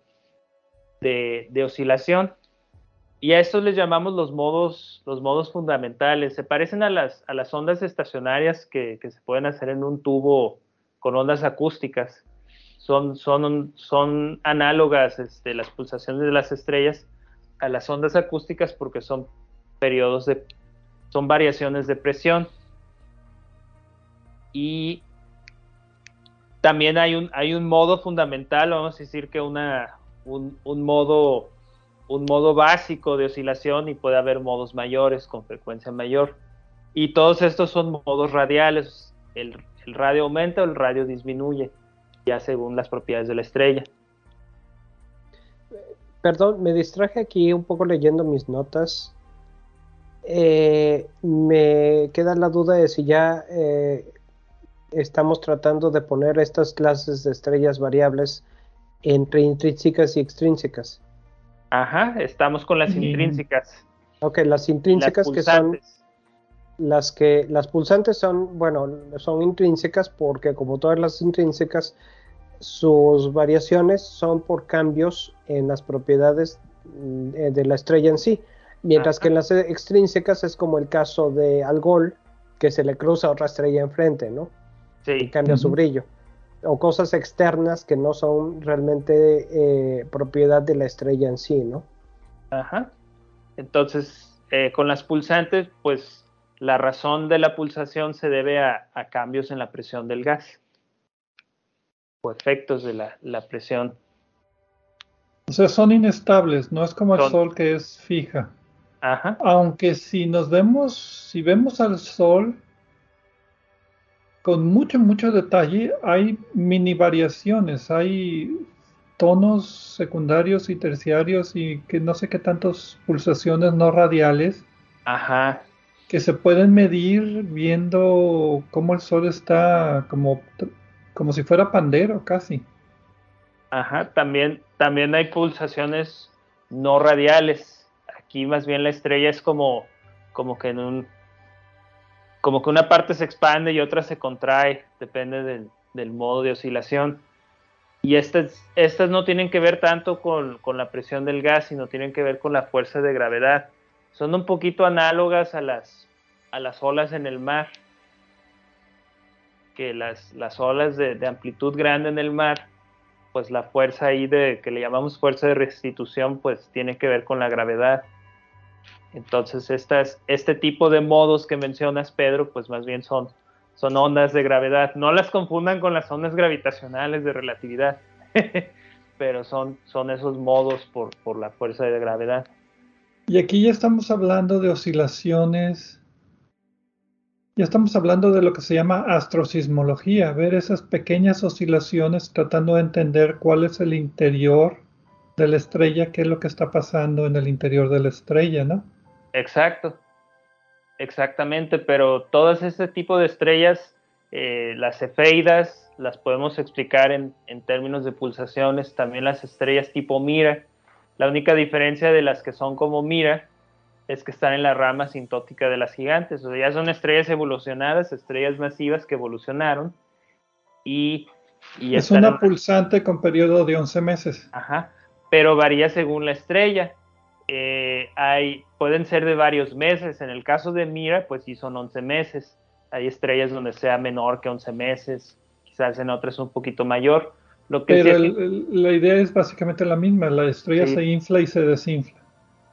de, oscilación. Y a estos les llamamos los modos, los modos fundamentales. Se parecen a las, a las ondas estacionarias que, se pueden hacer en un tubo con ondas acústicas. Son, son, son análogas este, las pulsaciones de las estrellas a las ondas acústicas porque son periodos de, son variaciones de presión. Y también hay un, hay un modo fundamental, vamos a decir que una, un, modo, un modo básico de oscilación y puede haber modos mayores con frecuencia mayor. Y todos estos son modos radiales. El, radio aumenta o el radio disminuye, ya según las propiedades de la estrella. Perdón, me distraje aquí un poco leyendo mis notas eh, me queda la duda de si ya eh, estamos tratando de poner estas clases de estrellas variables entre intrínsecas y extrínsecas. Ajá, estamos con las intrínsecas. Ok, las intrínsecas que son las que las pulsantes son, bueno, son intrínsecas porque como todas las intrínsecas sus variaciones son por cambios en las propiedades mm, de la estrella en sí. Mientras que en las extrínsecas es como el caso de Algol, que se le cruza otra estrella enfrente, ¿no? Sí. Y cambia su brillo. O cosas externas que no son realmente eh, propiedad de la estrella en sí, ¿no? Ajá. Entonces, eh, con las pulsantes, pues la razón de la pulsación se debe a, cambios en la presión del gas o efectos de la, presión. O sea, son inestables, no es como el Sol que es fija. Aunque si nos vemos, si vemos al Sol con mucho, mucho detalle, hay mini variaciones, hay tonos secundarios y terciarios y que no sé qué tantas pulsaciones no radiales. Ajá. Que se pueden medir viendo cómo el Sol está como, como si fuera pandero casi. Ajá, también, también hay pulsaciones no radiales Aquí más bien la estrella es como, como que en un como que una parte se expande y otra se contrae, depende del, modo de oscilación. Y estas, estas no tienen que ver tanto con, la presión del gas, sino tienen que ver con la fuerza de gravedad. Son un poquito análogas a las, a las olas en el mar, que las, las olas de, de, amplitud grande en el mar, pues la fuerza ahí de que le llamamos fuerza de restitución, pues tiene que ver con la gravedad. Entonces, este tipo de modos que mencionas, Pedro, pues más bien son, ondas de gravedad. No las confundan con las ondas gravitacionales de relatividad, pero son, son esos modos por, por la fuerza de gravedad. Y aquí ya estamos hablando de oscilaciones, ya estamos hablando de lo que se llama astrosismología, ver esas pequeñas oscilaciones tratando de entender cuál es el interior de la estrella, qué es lo que está pasando en el interior de la estrella, ¿no? Exacto, exactamente, pero todas este tipo de estrellas, eh, las cefeidas, las podemos explicar en, en, términos de pulsaciones, también las estrellas tipo Mira. La única diferencia de las que son como Mira es que están en la rama sintótica de las gigantes, o sea, ya son estrellas evolucionadas, estrellas masivas que evolucionaron y... y es una pulsante con periodo de 11 meses. Ajá, pero varía según la estrella. Eh, hay, pueden ser de varios meses. En el caso de Mira, pues sí son 11 meses. Hay estrellas donde sea menor que 11 meses, quizás en otras un poquito mayor. Lo que Pero la idea es básicamente la misma, la estrella se infla y se desinfla.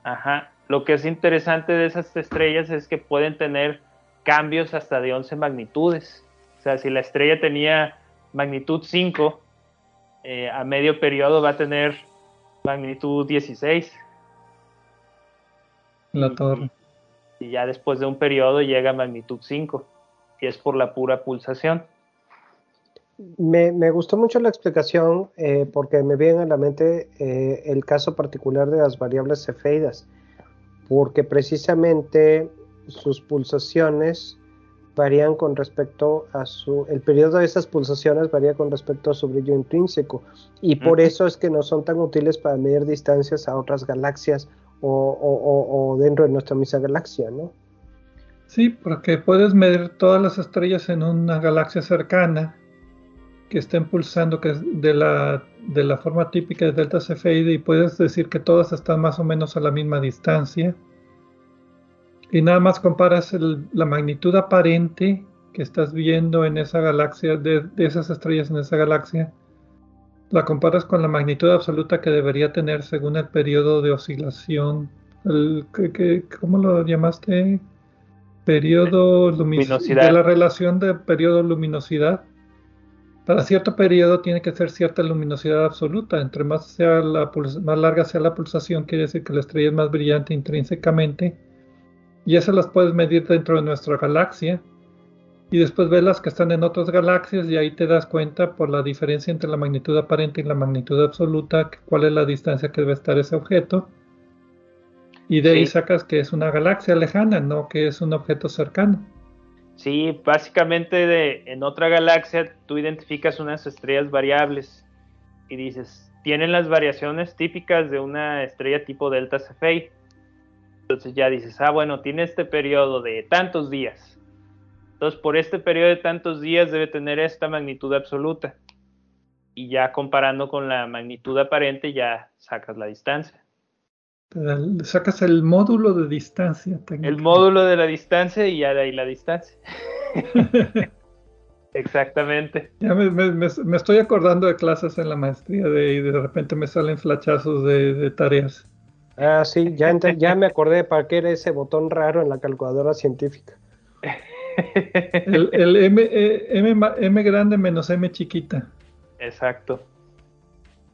Ajá, lo que es interesante de esas estrellas es que pueden tener cambios hasta de 11 magnitudes. O sea, si la estrella tenía magnitud 5, eh, a medio periodo va a tener magnitud 16. La torre. Y ya después de un periodo llega a magnitud 5, y es por la pura pulsación. Me, me gustó mucho la explicación eh, porque me viene a la mente eh, el caso particular de las variables cefeidas, porque precisamente sus pulsaciones varían con respecto a su, el periodo de esas pulsaciones varía con respecto a su brillo intrínseco y por eso es que no son tan útiles para medir distancias a otras galaxias o, dentro de nuestra misma galaxia, ¿no? Sí, porque puedes medir todas las estrellas en una galaxia cercana que estén pulsando que es de la, de la forma típica de delta Cepheide y puedes decir que todas están más o menos a la misma distancia y nada más comparas la magnitud aparente que estás viendo en esa galaxia, de, esas estrellas en esa galaxia, la comparas con la magnitud absoluta que debería tener según el periodo de oscilación. El, ¿Cómo lo llamaste? Periodo luminosidad. De la relación de periodo luminosidad. Para cierto periodo tiene que ser cierta luminosidad absoluta. Entre más, sea la, más larga sea la pulsación, quiere decir que la estrella es más brillante intrínsecamente y esas las puedes medir dentro de nuestra galaxia y después ves las que están en otras galaxias y ahí te das cuenta por la diferencia entre la magnitud aparente y la magnitud absoluta cuál es la distancia que debe estar ese objeto y de ahí sacas que es una galaxia lejana, no que es un objeto cercano. Sí, básicamente de, en otra galaxia tú identificas unas estrellas variables y dices, tienen las variaciones típicas de una estrella tipo Delta Cephei entonces ya dices, ah, bueno, tiene este periodo de tantos días. Entonces, por este periodo de tantos días debe tener esta magnitud absoluta. Y ya comparando con la magnitud aparente, ya sacas la distancia. Sacas el módulo de distancia. El módulo de la distancia y ya de ahí la distancia. Exactamente. Ya me, estoy acordando de clases en la maestría de, y de repente me salen flachazos de tareas. Ah, sí, ya, ya me acordé para qué era ese botón raro en la calculadora científica. El, M, eh, M, M, grande menos M chiquita. Exacto.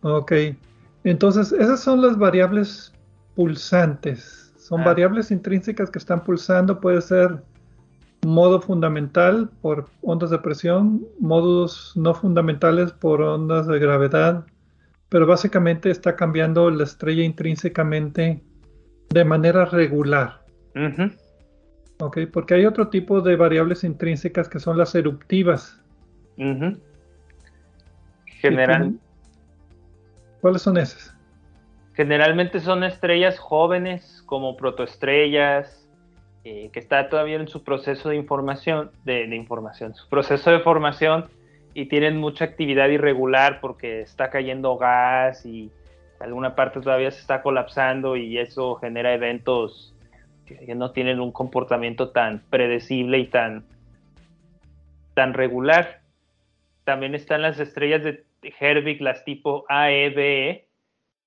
Ok. Entonces, esas son las variables pulsantes. Son ah. variables intrínsecas que están pulsando. Puede ser modo fundamental por ondas de presión, modos no fundamentales por ondas de gravedad, pero básicamente está cambiando la estrella intrínsecamente de manera regular. Ok, porque hay otro tipo de variables intrínsecas que son las eruptivas. General. ¿Cuáles son esas? Generalmente son estrellas jóvenes como protoestrellas, eh, que está todavía en su proceso de información, de, de información, su proceso de formación y tienen mucha actividad irregular porque está cayendo gas y alguna parte todavía se está colapsando y eso genera eventos que no tienen un comportamiento tan predecible y tan, tan regular. También están las estrellas de Herbig, las tipo A, E, e,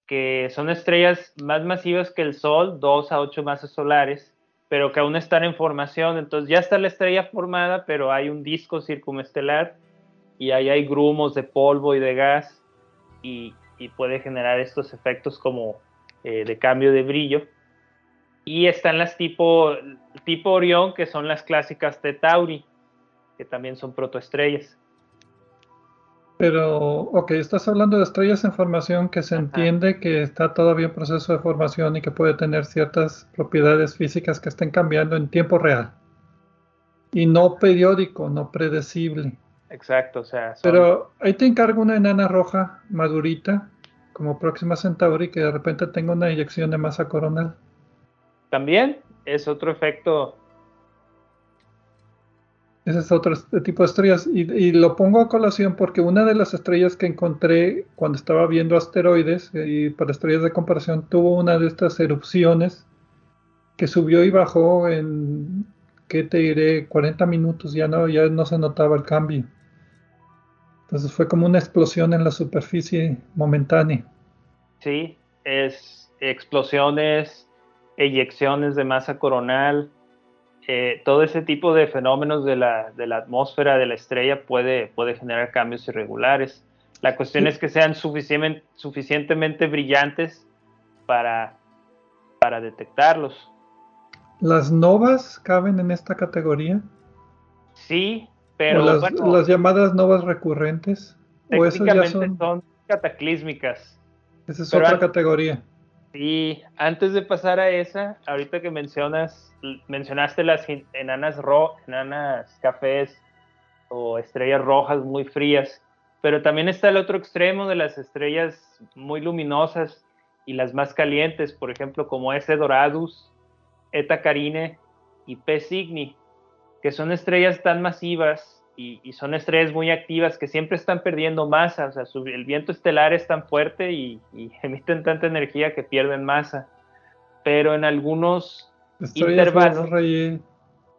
que son estrellas más masivas que el Sol, 2 a 8 masas solares, pero que aún están en formación. Entonces ya está la estrella formada, pero hay un disco circunestelar y ahí hay grumos de polvo y de gas y, puede generar estos efectos como eh, de cambio de brillo. Y están las tipo, tipo Orión, que son las clásicas de Tauri, que también son protoestrellas. Pero, ok, estás hablando de estrellas en formación que se entiende que está todavía en proceso de formación y que puede tener ciertas propiedades físicas que estén cambiando en tiempo real. Y no periódico, no predecible. Exacto, o sea. Pero ahí te encargo una enana roja madurita, como próxima Centauri, que de repente tenga una inyección de masa coronal. También es otro efecto ese es otro tipo de estrellas. Y, lo pongo a colación porque una de las estrellas que encontré cuando estaba viendo asteroides y para estrellas de comparación tuvo una de estas erupciones que subió y bajó en, ¿qué te diré? 40 minutos, ya no, ya no se notaba el cambio. Entonces fue como una explosión en la superficie momentánea. Sí, es explosiones, eyecciones de masa coronal, eh, todo ese tipo de fenómenos de la, atmósfera de la estrella puede, puede generar cambios irregulares. La cuestión es que sean suficientemente, suficientemente brillantes para, para detectarlos. ¿Las novas caben en esta categoría? Sí, pero... las, llamadas novas recurrentes? ¿O ya son... son cataclísmicas. Esa es otra categoría. Sí, antes de pasar a esa, ahorita que mencionas, mencionaste las enanas ro, enanas cafés o estrellas rojas muy frías, pero también está el otro extremo de las estrellas muy luminosas y las más calientes, por ejemplo, como S Doradus, Eta Carine y P Cygni, que son estrellas tan masivas y, son estrellas muy activas que siempre están perdiendo masa, o sea, el viento estelar es tan fuerte y, emiten tanta energía que pierden masa. Pero en algunos intervalos,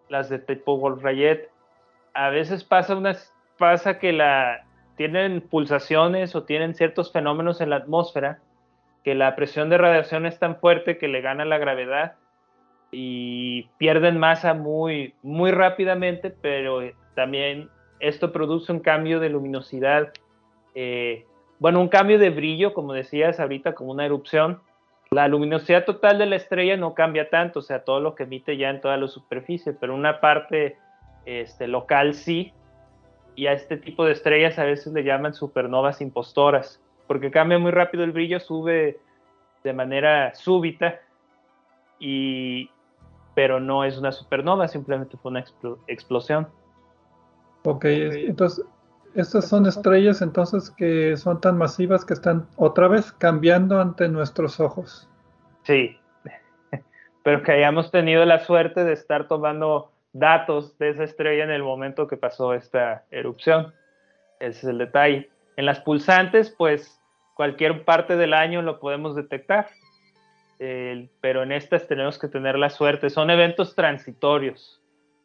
las de tipo Wolf-Rayet, a veces pasa, unas, pasa que la, tienen pulsaciones o tienen ciertos fenómenos en la atmósfera que la presión de radiación es tan fuerte que le gana la gravedad y pierden masa muy, muy rápidamente, pero también esto produce un cambio de luminosidad, eh, bueno, un cambio de brillo, como decías ahorita, como una erupción. La luminosidad total de la estrella no cambia tanto, o sea, todo lo que emite ya en toda la superficie, pero una parte este, local sí, y a este tipo de estrellas a veces le llaman supernovas impostoras, porque cambia muy rápido el brillo, sube de manera súbita, y, pero no es una supernova, simplemente fue una explosión. Ok, entonces estas son estrellas entonces que son tan masivas que están otra vez cambiando ante nuestros ojos. Sí, pero que hayamos tenido la suerte de estar tomando datos de esa estrella en el momento que pasó esta erupción. Ese es el detalle. En las pulsantes, pues cualquier parte del año lo podemos detectar, pero en estas tenemos que tener la suerte. Son eventos transitorios.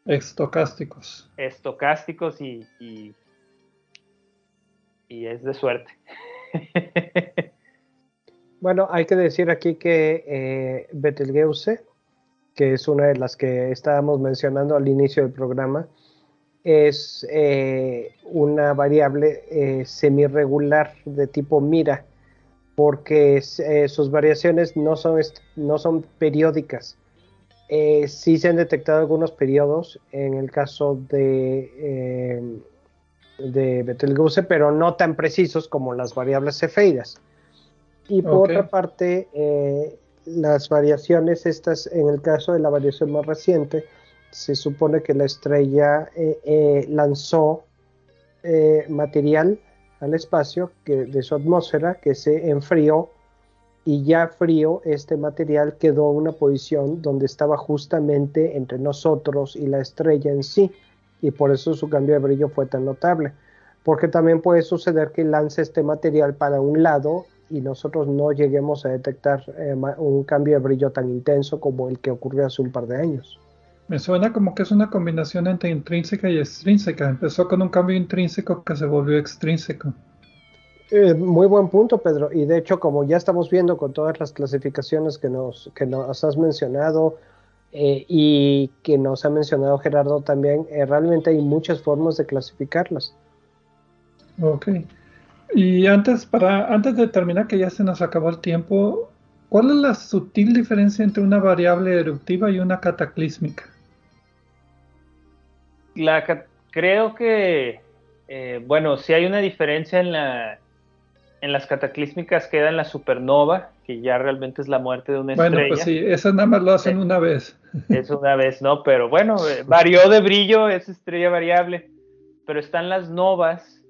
Estocásticos. Estocásticos y, y, es de suerte. bueno, hay que decir aquí que eh, Betelgeuse, que es una de las que estábamos mencionando al inicio del programa, es eh, una variable eh, semirregular de tipo Mira, porque eh, sus variaciones no son, no son periódicas eh, sí se han detectado algunos periodos en el caso de, eh, de Betelgeuse, pero no tan precisos como las variables cefeidas. Y por otra parte, eh, las variaciones estas, en el caso de la variación más reciente, se supone que la estrella eh, lanzó material al espacio que, de su atmósfera que se enfrió y ya frío este material quedó en una posición donde estaba justamente entre nosotros y la estrella en sí y por eso su cambio de brillo fue tan notable porque también puede suceder que lance este material para un lado y nosotros no lleguemos a detectar eh, un cambio de brillo tan intenso como el que ocurrió hace un par de años. Me suena como que es una combinación entre intrínseca y extrínseca. Empezó con un cambio intrínseco que se volvió extrínseco. Eh, muy buen punto, Pedro. Y de hecho, como ya estamos viendo con todas las clasificaciones que nos, que nos has mencionado, Eh, y que nos ha mencionado Gerardo también, eh, realmente hay muchas formas de clasificarlas. Ok. Y antes, para, antes de terminar, que ya se nos acabó el tiempo, ¿cuál es la sutil diferencia entre una variable eruptiva y una cataclísmica? La, creo que, eh, bueno, si hay una diferencia en, la, en las cataclísmicas queda en la supernova, que ya realmente es la muerte de una estrella. Bueno, pues sí, esas nada más lo hacen una vez. Es una vez, ¿no? Pero bueno, eh, varió de brillo, es estrella variable. Pero están las novas.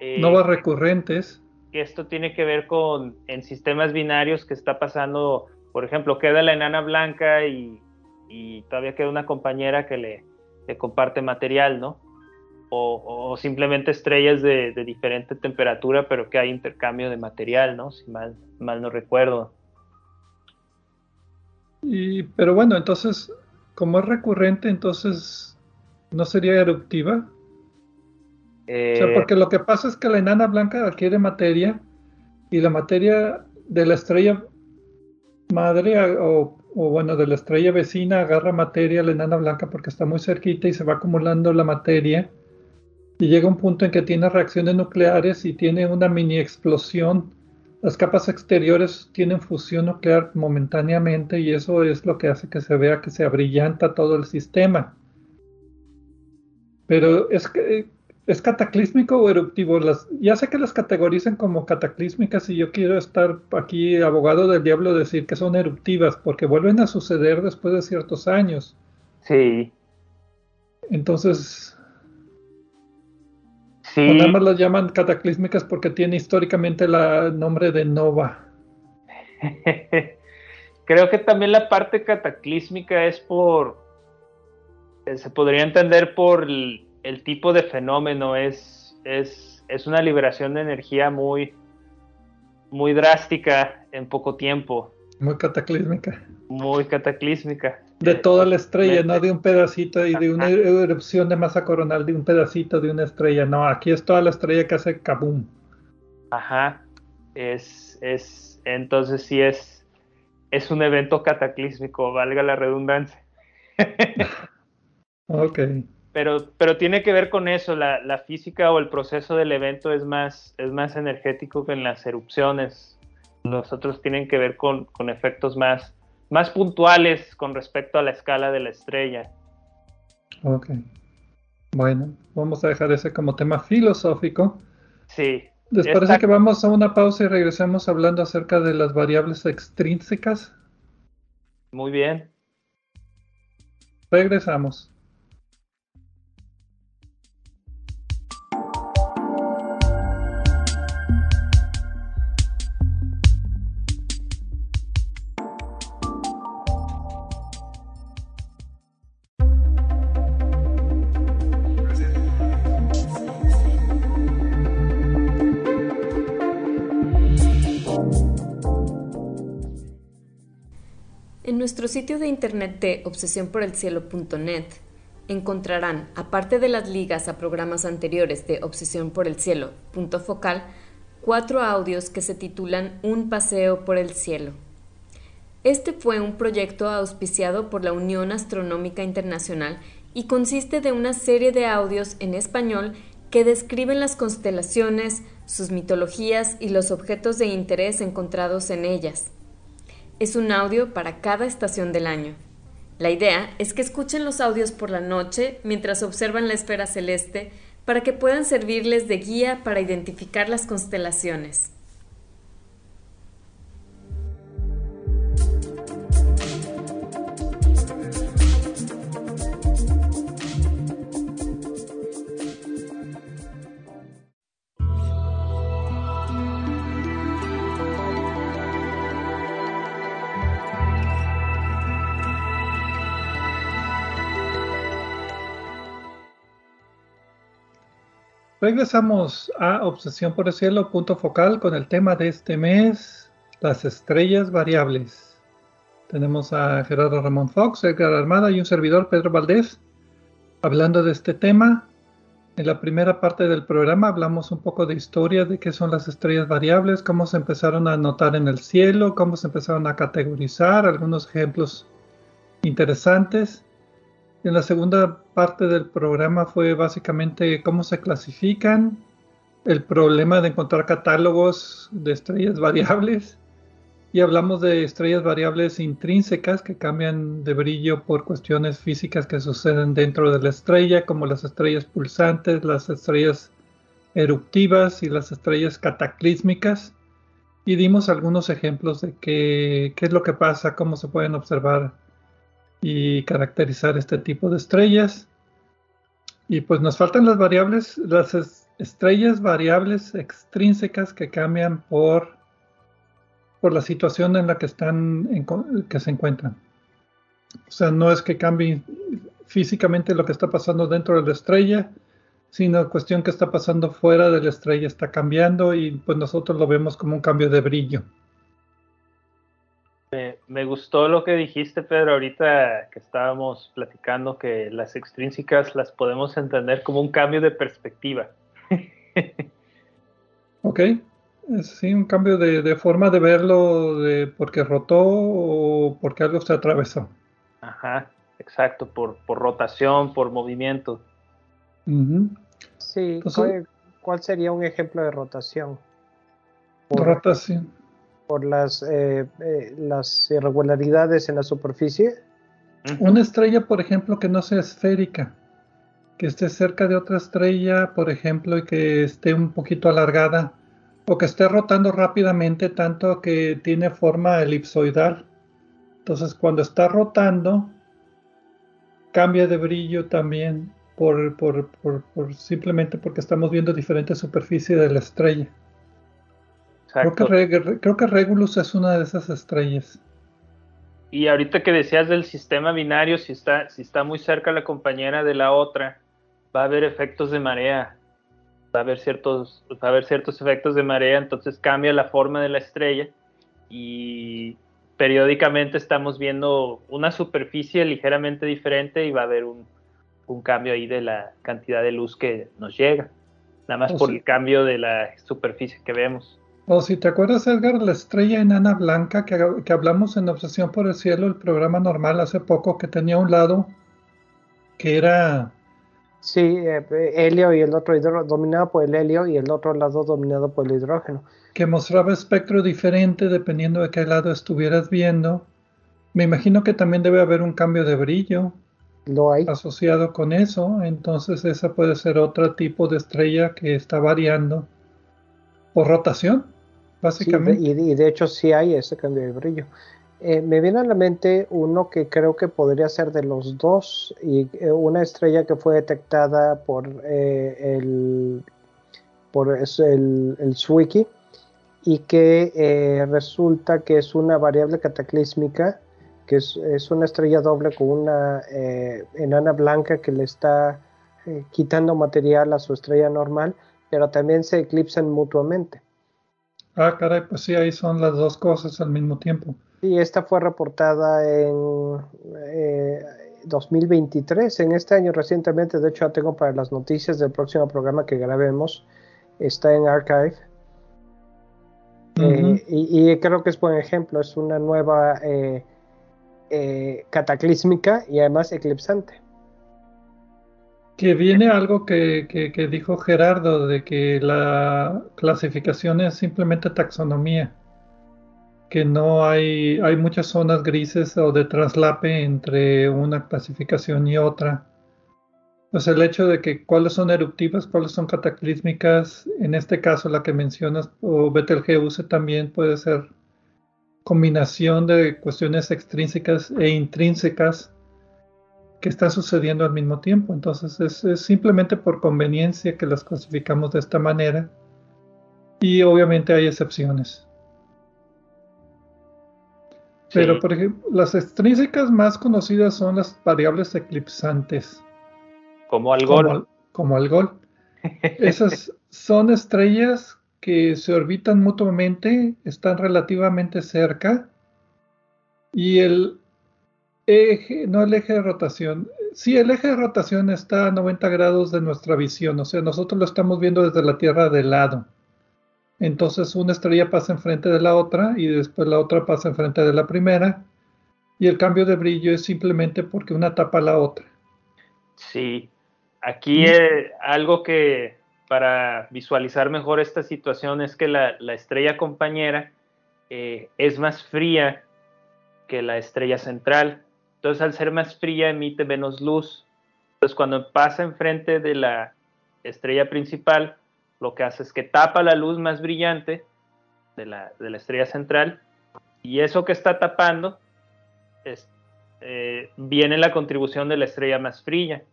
Eh, novas recurrentes. Que esto tiene que ver con en sistemas binarios que está pasando, por ejemplo, queda la enana blanca y, y todavía queda una compañera que le, le comparte material, ¿no? O, simplemente estrellas de, diferente temperatura, pero que hay intercambio de material, ¿no? Si mal, mal no recuerdo. Y, pero bueno, entonces, como es recurrente, entonces no sería eruptiva. o sea, eh, porque lo que pasa es que la enana blanca adquiere materia y la materia de la estrella madre o, o, bueno, de la estrella vecina agarra materia la enana blanca porque está muy cerquita y se va acumulando la materia y llega un punto en que tiene reacciones nucleares y tiene una mini explosión. Las capas exteriores tienen fusión nuclear momentáneamente y eso es lo que hace que se vea que se abrillanta todo el sistema. Pero es que es cataclísmico o eruptivo. Las, ya sé que las categorizan como cataclísmicas y yo quiero estar aquí abogado del diablo decir que son eruptivas porque vuelven a suceder después de ciertos años. Sí. Entonces, o nada más las llaman cataclísmicas porque tiene históricamente el nombre de Nova. Creo que también la parte cataclísmica es por. Eh, se podría entender por el, tipo de fenómeno. Es, es, es, una liberación de energía muy, muy drástica en poco tiempo. Muy cataclísmica. Muy cataclísmica. De toda la estrella, no de un pedacito y de una erupción de masa coronal de un pedacito de una estrella. No, aquí es toda la estrella que hace kaboom. Ajá. Es, es, entonces sí es, es un evento cataclísmico, valga la redundancia. ok. Pero, pero tiene que ver con eso, la, la, física o el proceso del evento es más, es más energético que en las erupciones. Los otros tienen que ver con, con efectos más, más puntuales con respecto a la escala de la estrella. Ok. Bueno, vamos a dejar ese como tema filosófico. Sí. ¿Les parece que vamos a una pausa y regresemos hablando acerca de las variables extrínsecas? Muy bien. Regresamos. Nuestro sitio de internet de obsesionporelcielo.net encontrarán, aparte de las ligas a programas anteriores de Obsesión por el Cielo, focal, cuatro audios que se titulan Un paseo por el cielo. Este fue un proyecto auspiciado por la Unión Astronómica Internacional y consiste de una serie de audios en español que describen las constelaciones, sus mitologías y los objetos de interés encontrados en ellas es un audio para cada estación del año. La idea es que escuchen los audios por la noche mientras observan la esfera celeste para que puedan servirles de guía para identificar las constelaciones. Regresamos a Obsesión por el Cielo, punto focal, con el tema de este mes, las estrellas variables. Tenemos a Gerardo Ramón Fox, Edgar Armada y un servidor, Pedro Valdés, hablando de este tema. En la primera parte del programa hablamos un poco de historia de qué son las estrellas variables, cómo se empezaron a notar en el cielo, cómo se empezaron a categorizar, algunos ejemplos interesantes. En la segunda parte del programa fue básicamente cómo se clasifican, el problema de encontrar catálogos de estrellas variables y hablamos de estrellas variables intrínsecas que cambian de brillo por cuestiones físicas que suceden dentro de la estrella, como las estrellas pulsantes, las estrellas eruptivas y las estrellas cataclísmicas. Y dimos algunos ejemplos de qué, qué es lo que pasa, cómo se pueden observar y caracterizar este tipo de estrellas. Y pues nos faltan las variables, las estrellas variables extrínsecas que cambian por por la situación en la que están, que se encuentran. O sea, no es que cambie físicamente lo que está pasando dentro de la estrella, sino cuestión que está pasando fuera de la estrella está cambiando y pues nosotros lo vemos como un cambio de brillo. Me gustó lo que dijiste, Pedro, ahorita que estábamos platicando que las extrínsecas las podemos entender como un cambio de perspectiva. ok, Sí, un cambio de, forma de verlo, de porque rotó o porque algo se atravesó. Ajá, exacto, por, por rotación, por movimiento. Sí, ¿cuál, sería un ejemplo de rotación? rotación. Por las, eh, eh, las irregularidades en la superficie. Una estrella, por ejemplo, que no sea esférica, que esté cerca de otra estrella, por ejemplo, y que esté un poquito alargada o que esté rotando rápidamente tanto que tiene forma elipsoidal. Entonces cuando está rotando, cambia de brillo también por, por, simplemente porque estamos viendo diferentes superficies de la estrella. Creo que, creo que Regulus es una de esas estrellas. Y ahorita que decías del sistema binario, si está, si está muy cerca la compañera de la otra, va a haber efectos de marea va a haber ciertos, va a haber ciertos efectos de marea, entonces cambia la forma de la estrella y periódicamente estamos viendo una superficie ligeramente diferente y va a haber un, cambio ahí de la cantidad de luz que nos llega, nada más oh, por el cambio de la superficie que vemos. O si te acuerdas, Edgar, la estrella enana blanca que, que hablamos en Obsesión por el Cielo, el programa normal hace poco, que tenía un lado que era Sí, eh, helio y el otro hidrógeno, dominado por el helio y el otro lado dominado por el hidrógeno. Que mostraba espectro diferente dependiendo de qué lado estuvieras viendo. Me imagino que también debe haber un cambio de brillo. Lo hay. Asociado con eso. Entonces esa puede ser otro tipo de estrella que está variando por rotación, básicamente. y, y, de hecho sí hay ese cambio de brillo. Eh, me viene a la mente uno que creo que podría ser de los dos y eh, una estrella que fue detectada por eh, el por el, el Swiki y que resulta que es una variable cataclísmica que es, es una estrella doble con una enana blanca que le está quitando material a su estrella normal pero también se eclipsan mutuamente. Ah, caray, pues sí, ahí son las dos cosas al mismo tiempo. Sí, esta fue reportada en 2023, eh, en este año recientemente, de hecho ya tengo para las noticias del próximo programa que grabemos, está en Archive. Eh, y, creo que es buen ejemplo, es una nueva eh, cataclísmica y además eclipsante. Que viene algo que, que dijo Gerardo, de que la clasificación es simplemente taxonomía que no hay, hay muchas zonas grises o de traslape entre una clasificación y otra. Pues el hecho de que cuáles son eruptivas, cuáles son cataclísmicas, en este caso la que mencionas, o Betelgeuse también puede ser combinación de cuestiones extrínsecas e intrínsecas que están sucediendo al mismo tiempo. Entonces es, es simplemente por conveniencia que las clasificamos de esta manera y obviamente hay excepciones. Pero, por ejemplo, las extrínsecas más conocidas son las variables eclipsantes. Como Algol. Como, Algol. Esas son estrellas que se orbitan mutuamente, están relativamente cerca. Y el eje, no el eje de rotación, sí, el eje de rotación está a 90 grados de nuestra visión, o sea, nosotros lo estamos viendo desde la Tierra de lado. Entonces una estrella pasa enfrente de la otra y después la otra pasa enfrente de la primera. y el cambio de brillo es simplemente porque una tapa la otra. Sí, aquí eh, algo que para visualizar mejor esta situación es que la, estrella compañera eh, es más fría que la estrella central. Entonces, al ser más fría, emite menos luz. Entonces, cuando pasa enfrente de la estrella principal, lo que hace es que tapa la luz más brillante de la, estrella central y eso que está tapando es, eh, viene la contribución de la estrella más fría,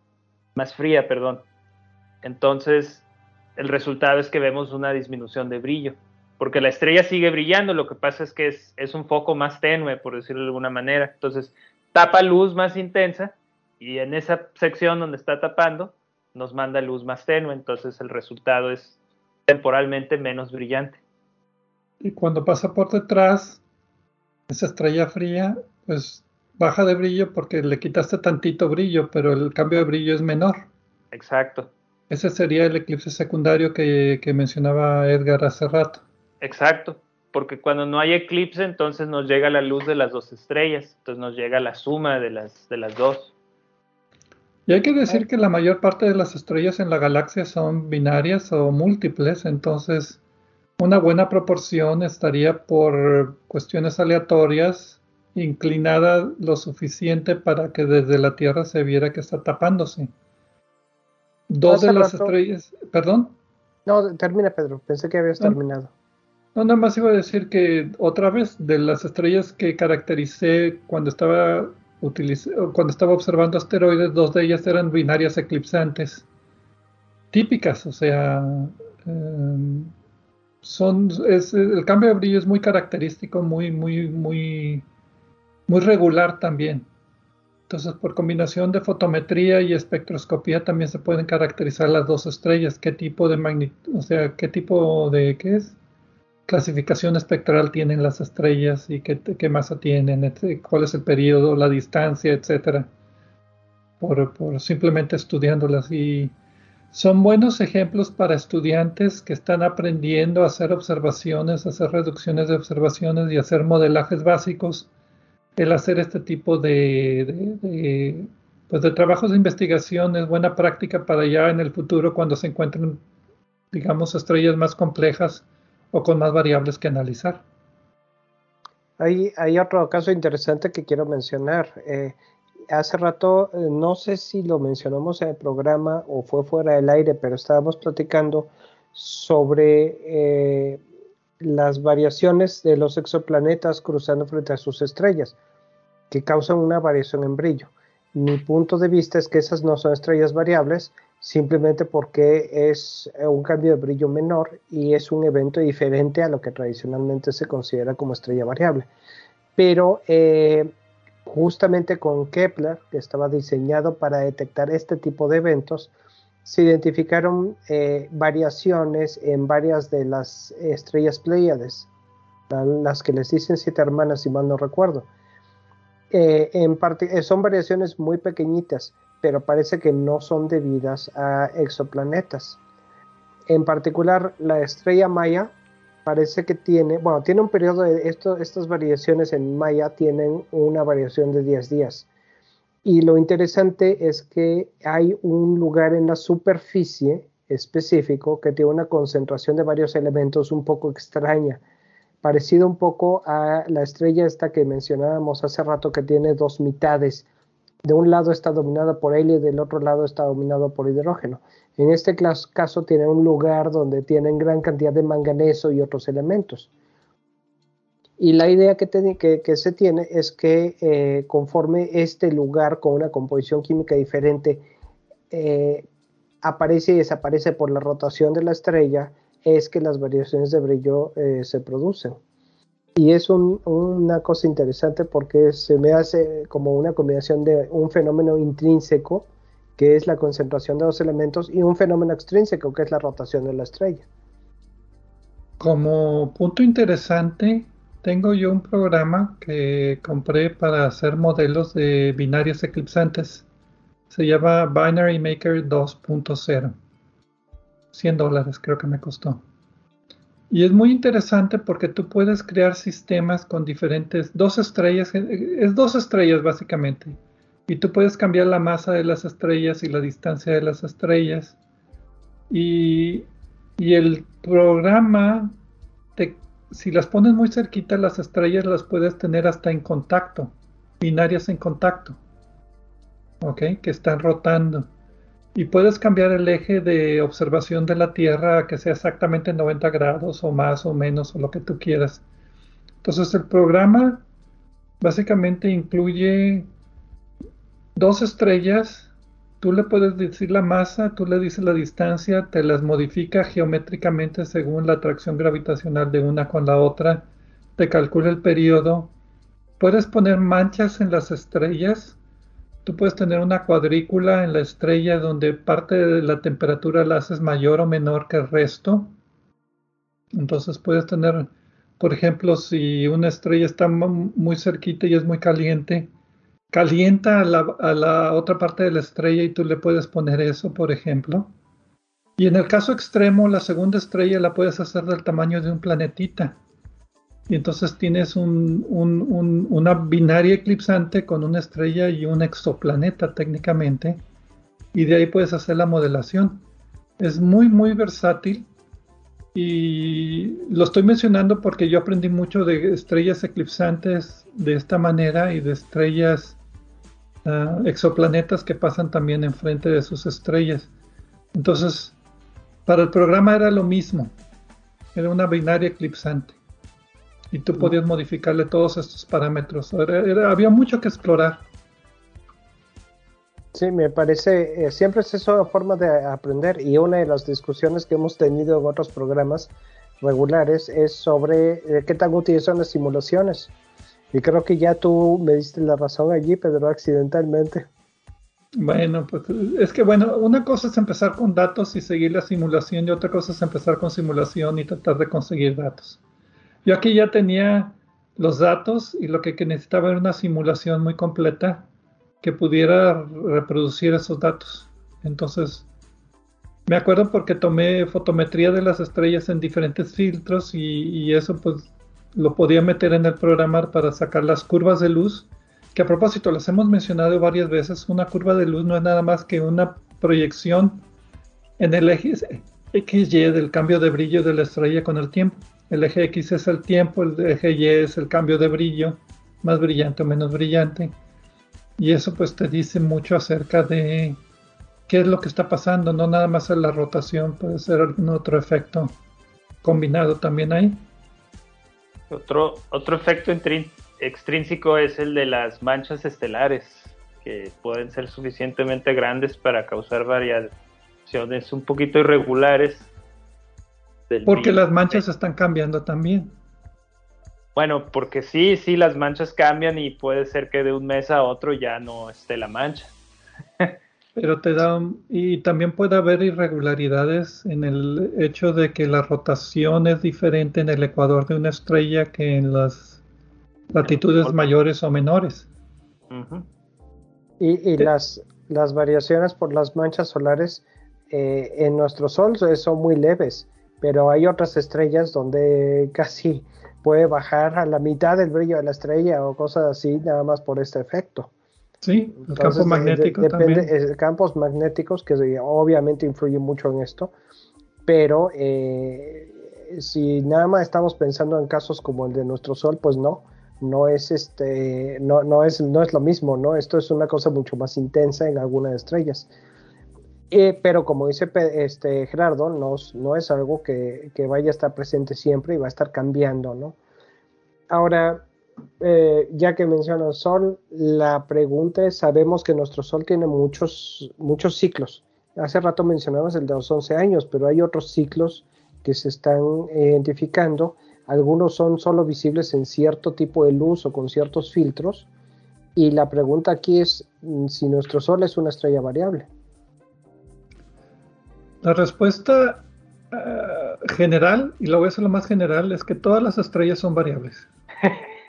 más fría, perdón. Entonces, el resultado es que vemos una disminución de brillo, porque la estrella sigue brillando, lo que pasa es que es, es un foco más tenue, por decirlo de alguna manera. Entonces, tapa luz más intensa y en esa sección donde está tapando nos manda luz más tenue, entonces el resultado es temporalmente menos brillante. Y cuando pasa por detrás, esa estrella fría, pues baja de brillo porque le quitaste tantito brillo, pero el cambio de brillo es menor. Exacto. Ese sería el eclipse secundario que, que mencionaba Edgar hace rato. Exacto, porque cuando no hay eclipse, entonces nos llega la luz de las dos estrellas, entonces nos llega la suma de las, de las dos. Y hay que decir que la mayor parte de las estrellas en la galaxia son binarias o múltiples, entonces una buena proporción estaría por cuestiones aleatorias inclinada lo suficiente para que desde la Tierra se viera que está tapándose. Dos de las estrellas, perdón. No, termina Pedro, pensé que habías terminado. No, nada más iba a decir que otra vez, de las estrellas que caractericé cuando estaba cuando estaba observando asteroides, dos de ellas eran binarias eclipsantes, típicas, o sea, em, son, el cambio de brillo es muy característico, muy, muy, muy, muy regular también. Entonces, por combinación de fotometría y espectroscopía también se pueden caracterizar las dos estrellas, qué tipo de magnitud, o sea, qué tipo de, ¿qué es? Clasificación espectral tienen las estrellas y qué, masa tienen, cuál es el periodo, la distancia, etcétera, por, simplemente estudiándolas. Y son buenos ejemplos para estudiantes que están aprendiendo a hacer observaciones, hacer reducciones de observaciones y hacer modelajes básicos. El hacer este tipo de, de, pues de trabajos de investigación es buena práctica para ya en el futuro cuando se encuentren, digamos, estrellas más complejas o con más variables que analizar. Hay, otro caso interesante que quiero mencionar. Eh, hace rato, eh, no sé si lo mencionamos en el programa o fue fuera del aire, pero estábamos platicando sobre eh, las variaciones de los exoplanetas cruzando frente a sus estrellas, que causan una variación en brillo. Mi punto de vista es que esas no son estrellas variables, simplemente porque es eh, un cambio de brillo menor y es un evento diferente a lo que tradicionalmente se considera como estrella variable. Pero eh, justamente con Kepler, que estaba diseñado para detectar este tipo de eventos, se identificaron eh, variaciones en varias de las estrellas Pleiades, las que les dicen siete hermanas, si mal no recuerdo. en parte, son variaciones muy pequeñitas, pero parece que no son debidas a exoplanetas. En particular, la estrella Maya parece que tiene, bueno, tiene un periodo de esto, estas variaciones en Maya tienen una variación de 10 días. Y lo interesante es que hay un lugar en la superficie específico que tiene una concentración de varios elementos un poco extraña, parecido un poco a la estrella esta que mencionábamos hace rato que tiene dos mitades, de un lado está dominada por helio y del otro lado está dominado por hidrógeno. En este caso tiene un lugar donde tienen gran cantidad de manganeso y otros elementos. Y la idea que, se tiene es que eh, conforme este lugar con una composición química diferente eh, aparece y desaparece por la rotación de la estrella, es que las variaciones de brillo eh, se producen. Y es una cosa interesante porque se me hace como una combinación de un fenómeno intrínseco, que es la concentración de dos elementos, y un fenómeno extrínseco, que es la rotación de la estrella. Como punto interesante, tengo yo un programa que compré para hacer modelos de binarias eclipsantes. Se llama Binary Maker 2.0. 100 dólares creo que me costó. Y es muy interesante porque tú puedes crear sistemas con diferentes, dos estrellas, es dos estrellas básicamente. Y tú puedes cambiar la masa de las estrellas y la distancia de las estrellas. Y, y el programa, te, si las pones muy cerquita, las estrellas las puedes tener hasta en contacto, binarias en contacto. ¿Ok? Que están rotando y puedes cambiar el eje de observación de la Tierra a que sea exactamente 90 grados o más o menos o lo que tú quieras. Entonces el programa básicamente incluye dos estrellas, tú le puedes decir la masa, tú le dices la distancia, te las modifica geométricamente según la atracción gravitacional de una con la otra, te calcula el periodo, puedes poner manchas en las estrellas, tú puedes tener una cuadrícula en la estrella donde parte de la temperatura la haces mayor o menor que el resto. Entonces puedes tener, por ejemplo, si una estrella está muy cerquita y es muy caliente, calienta a la, otra parte de la estrella y tú le puedes poner eso, por ejemplo. Y en el caso extremo, la segunda estrella la puedes hacer del tamaño de un planetita y entonces tienes una binaria eclipsante con una estrella y un exoplaneta técnicamente, y de ahí puedes hacer la modelación. Es muy, muy versátil y lo estoy mencionando porque yo aprendí mucho de estrellas eclipsantes de esta manera y de estrellas ah, exoplanetas que pasan también enfrente de sus estrellas. Entonces, para el programa era lo mismo, era una binaria eclipsante y tú podías modificarle todos estos parámetros. había mucho que explorar. Sí, me parece, eh, siempre es eso forma de aprender y una de las discusiones que hemos tenido en otros programas regulares es sobre eh, qué tan útiles son las simulaciones. Y creo que ya tú me diste la razón allí, Pedro, accidentalmente. Bueno, pues es que bueno, una cosa es empezar con datos y seguir la simulación y otra cosa es empezar con simulación y tratar de conseguir datos. Yo aquí ya tenía los datos y lo que necesitaba era una simulación muy completa que pudiera reproducir esos datos. Entonces, me acuerdo porque tomé fotometría de las estrellas en diferentes filtros y, eso pues lo podía meter en el programa para sacar las curvas de luz, que a propósito las hemos mencionado varias veces, una curva de luz no es nada más que una proyección en el eje XY del cambio de brillo de la estrella con el tiempo. El eje X es el tiempo, el eje Y es el cambio de brillo, más brillante o menos brillante. Y eso pues te dice mucho acerca de qué es lo que está pasando, no nada más en la rotación, puede ser algún otro efecto combinado también ahí. Otro, otro efecto extrínseco es el de las manchas estelares, que pueden ser suficientemente grandes para causar variaciones un poquito irregulares porque las manchas están cambiando también. Bueno, porque sí, sí, las manchas cambian y puede ser que de un mes a otro ya no esté la mancha. Pero te da, y también puede haber irregularidades en el hecho de que la rotación es diferente en el ecuador de una estrella que en las latitudes mayores o menores. Y, las, las variaciones por las manchas solares eh, en nuestro Sol son muy leves pero hay otras estrellas donde casi puede bajar a la mitad del brillo de la estrella o cosas así, nada más por este efecto. Sí, el campo magnético depende, también. campos magnéticos que obviamente influyen mucho en esto, pero eh, si nada más estamos pensando en casos como el de nuestro Sol, pues no, no es este, no, no es, no es lo mismo, ¿no? Esto es una cosa mucho más intensa en algunas estrellas. Eh, pero como dice este Gerardo, no, es algo que, vaya a estar presente siempre y va a estar cambiando, ¿no? Ahora, eh, ya que menciona el Sol, la pregunta es, sabemos que nuestro Sol tiene muchos, muchos ciclos. Hace rato mencionabas el de los 11 años, pero hay otros ciclos que se están identificando. Algunos son solo visibles en cierto tipo de luz o con ciertos filtros. Y la pregunta aquí es mm, si nuestro Sol es una estrella variable. La respuesta eh, general, y lo voy a hacer lo más general, es que todas las estrellas son variables.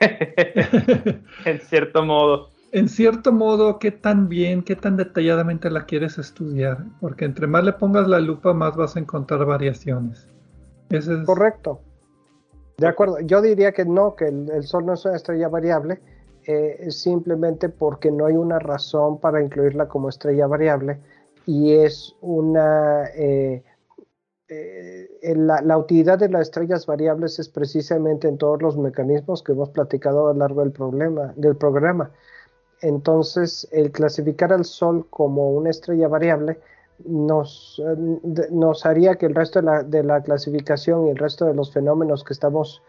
en cierto modo. En cierto modo, qué tan bien, qué tan detalladamente la quieres estudiar, porque entre más le pongas la lupa, más vas a encontrar variaciones. es, Correcto. De acuerdo, yo diría que no, que el, Sol no es una estrella variable, eh, simplemente porque no hay una razón para incluirla como estrella variable y es una... Eh, eh, la, utilidad de las estrellas variables es precisamente en todos los mecanismos que hemos platicado a lo largo del, problema, del programa. Entonces, el clasificar al Sol como una estrella variable nos, nos haría que el resto de la, clasificación y el resto de los fenómenos que estamos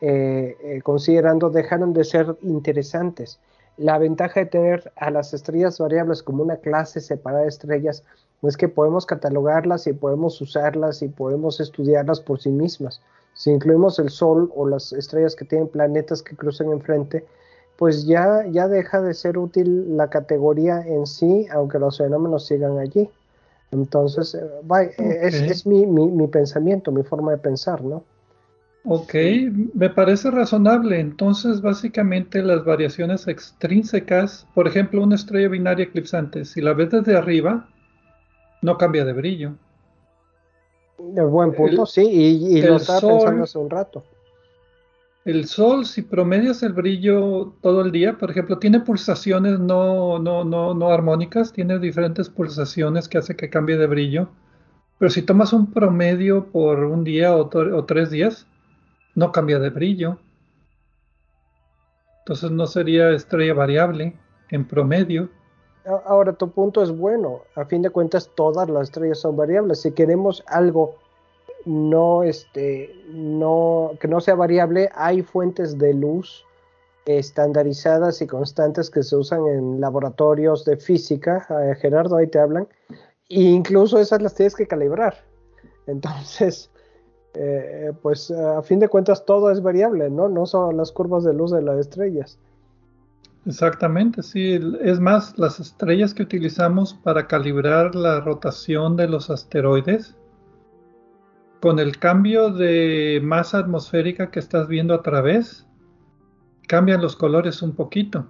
eh, eh, considerando dejaron de ser interesantes. La ventaja de tener a las estrellas variables como una clase separada de estrellas es que podemos catalogarlas y podemos usarlas y podemos estudiarlas por sí mismas. Si incluimos el Sol o las estrellas que tienen planetas que cruzan enfrente, pues ya, ya deja de ser útil la categoría en sí, aunque los fenómenos sigan allí. Entonces, eh, eh, es, mi, mi, pensamiento, mi forma de pensar, ¿no? Ok, me parece razonable. Entonces, básicamente las variaciones extrínsecas, por ejemplo, una estrella binaria eclipsante, si la ves desde arriba, no cambia de brillo. De buen punto, sí, y, lo estaba pensando hace un rato. El Sol, si promedias el brillo todo el día, por ejemplo, tiene pulsaciones no, no, no, no armónicas, tiene diferentes pulsaciones que hace que cambie de brillo. Pero si tomas un promedio por un día o, o tres días, no cambia de brillo. Entonces no sería estrella variable en promedio. Ahora tu punto es bueno. A fin de cuentas, todas las estrellas son variables. Si queremos algo no, este, no, que no sea variable, hay fuentes de luz estandarizadas y constantes que se usan en laboratorios de física. Eh, Gerardo, ahí te hablan. E incluso esas las tienes que calibrar. Entonces, eh, pues a fin de cuentas todo es variable, ¿no? No son las curvas de luz de las estrellas. Exactamente, sí. Es más, las estrellas que utilizamos para calibrar la rotación de los asteroides con el cambio de masa atmosférica que estás viendo a través, cambian los colores un poquito.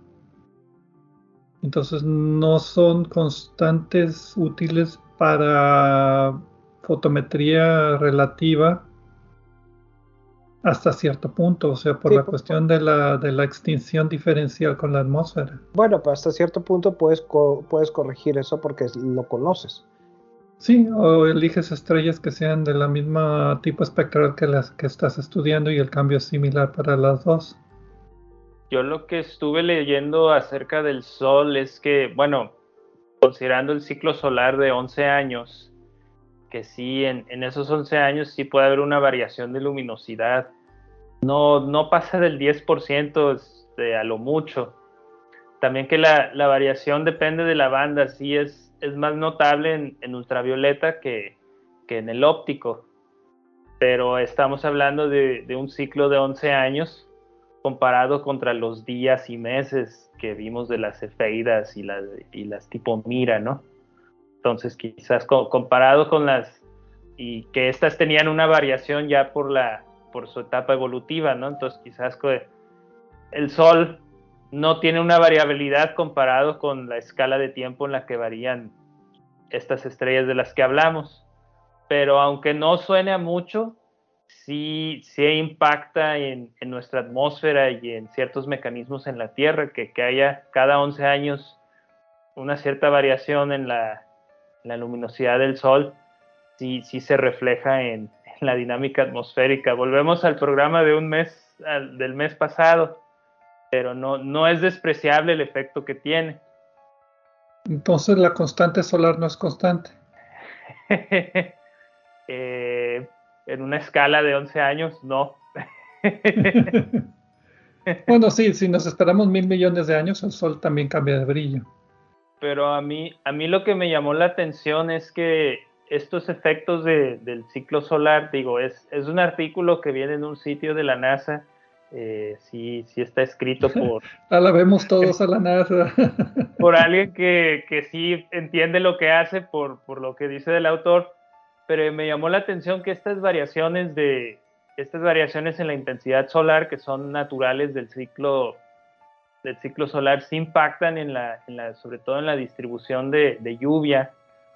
Entonces no son constantes útiles para fotometría relativa hasta cierto punto, o sea, por la cuestión de la, de la extinción diferencial con la atmósfera. Bueno, pero hasta cierto punto puedes, puedes corregir eso porque lo conoces. Sí, o eliges estrellas que sean de la misma tipo espectral que las que estás estudiando y el cambio es similar para las dos. Yo lo que estuve leyendo acerca del Sol es que, bueno, considerando el ciclo solar de 11 años, que sí, en, esos 11 años sí puede haber una variación de luminosidad. No, no pasa del 10% este, a lo mucho. También que la, la variación depende de la banda, sí es es más notable en, ultravioleta que, en el óptico, pero estamos hablando de, un ciclo de 11 años comparado contra los días y meses que vimos de las efeidas y las, y las tipo Mira, ¿no? Entonces quizás comparado con las y que estas tenían una variación ya por la por su etapa evolutiva, ¿no? Entonces quizás el Sol no tiene una variabilidad comparado con la escala de tiempo en la que varían estas estrellas de las que hablamos. Pero aunque no suene a mucho, sí, sí impacta en, nuestra atmósfera y en ciertos mecanismos en la Tierra, que, haya cada 11 años una cierta variación en la, luminosidad del Sol, sí, sí se refleja en, en, la dinámica atmosférica. Volvemos al programa de un mes, del mes pasado pero no, no es despreciable el efecto que tiene. Entonces la constante solar no es constante. Eh, en una escala de 11 años, no. bueno, sí, si nos esperamos mil millones de años, el Sol también cambia de brillo. Pero a mí, a mí lo que me llamó la atención es que estos efectos del ciclo solar, digo, es, es un artículo que viene en un sitio de la NASA eh, sí, sí está escrito por... la vemos todos a la NASA. por alguien que, que, sí entiende lo que hace, por, por lo que dice del autor, pero me llamó la atención que estas variaciones de estas variaciones en la intensidad solar que son naturales del ciclo del ciclo solar sí impactan en la, en la sobre todo en la distribución de, de lluvia,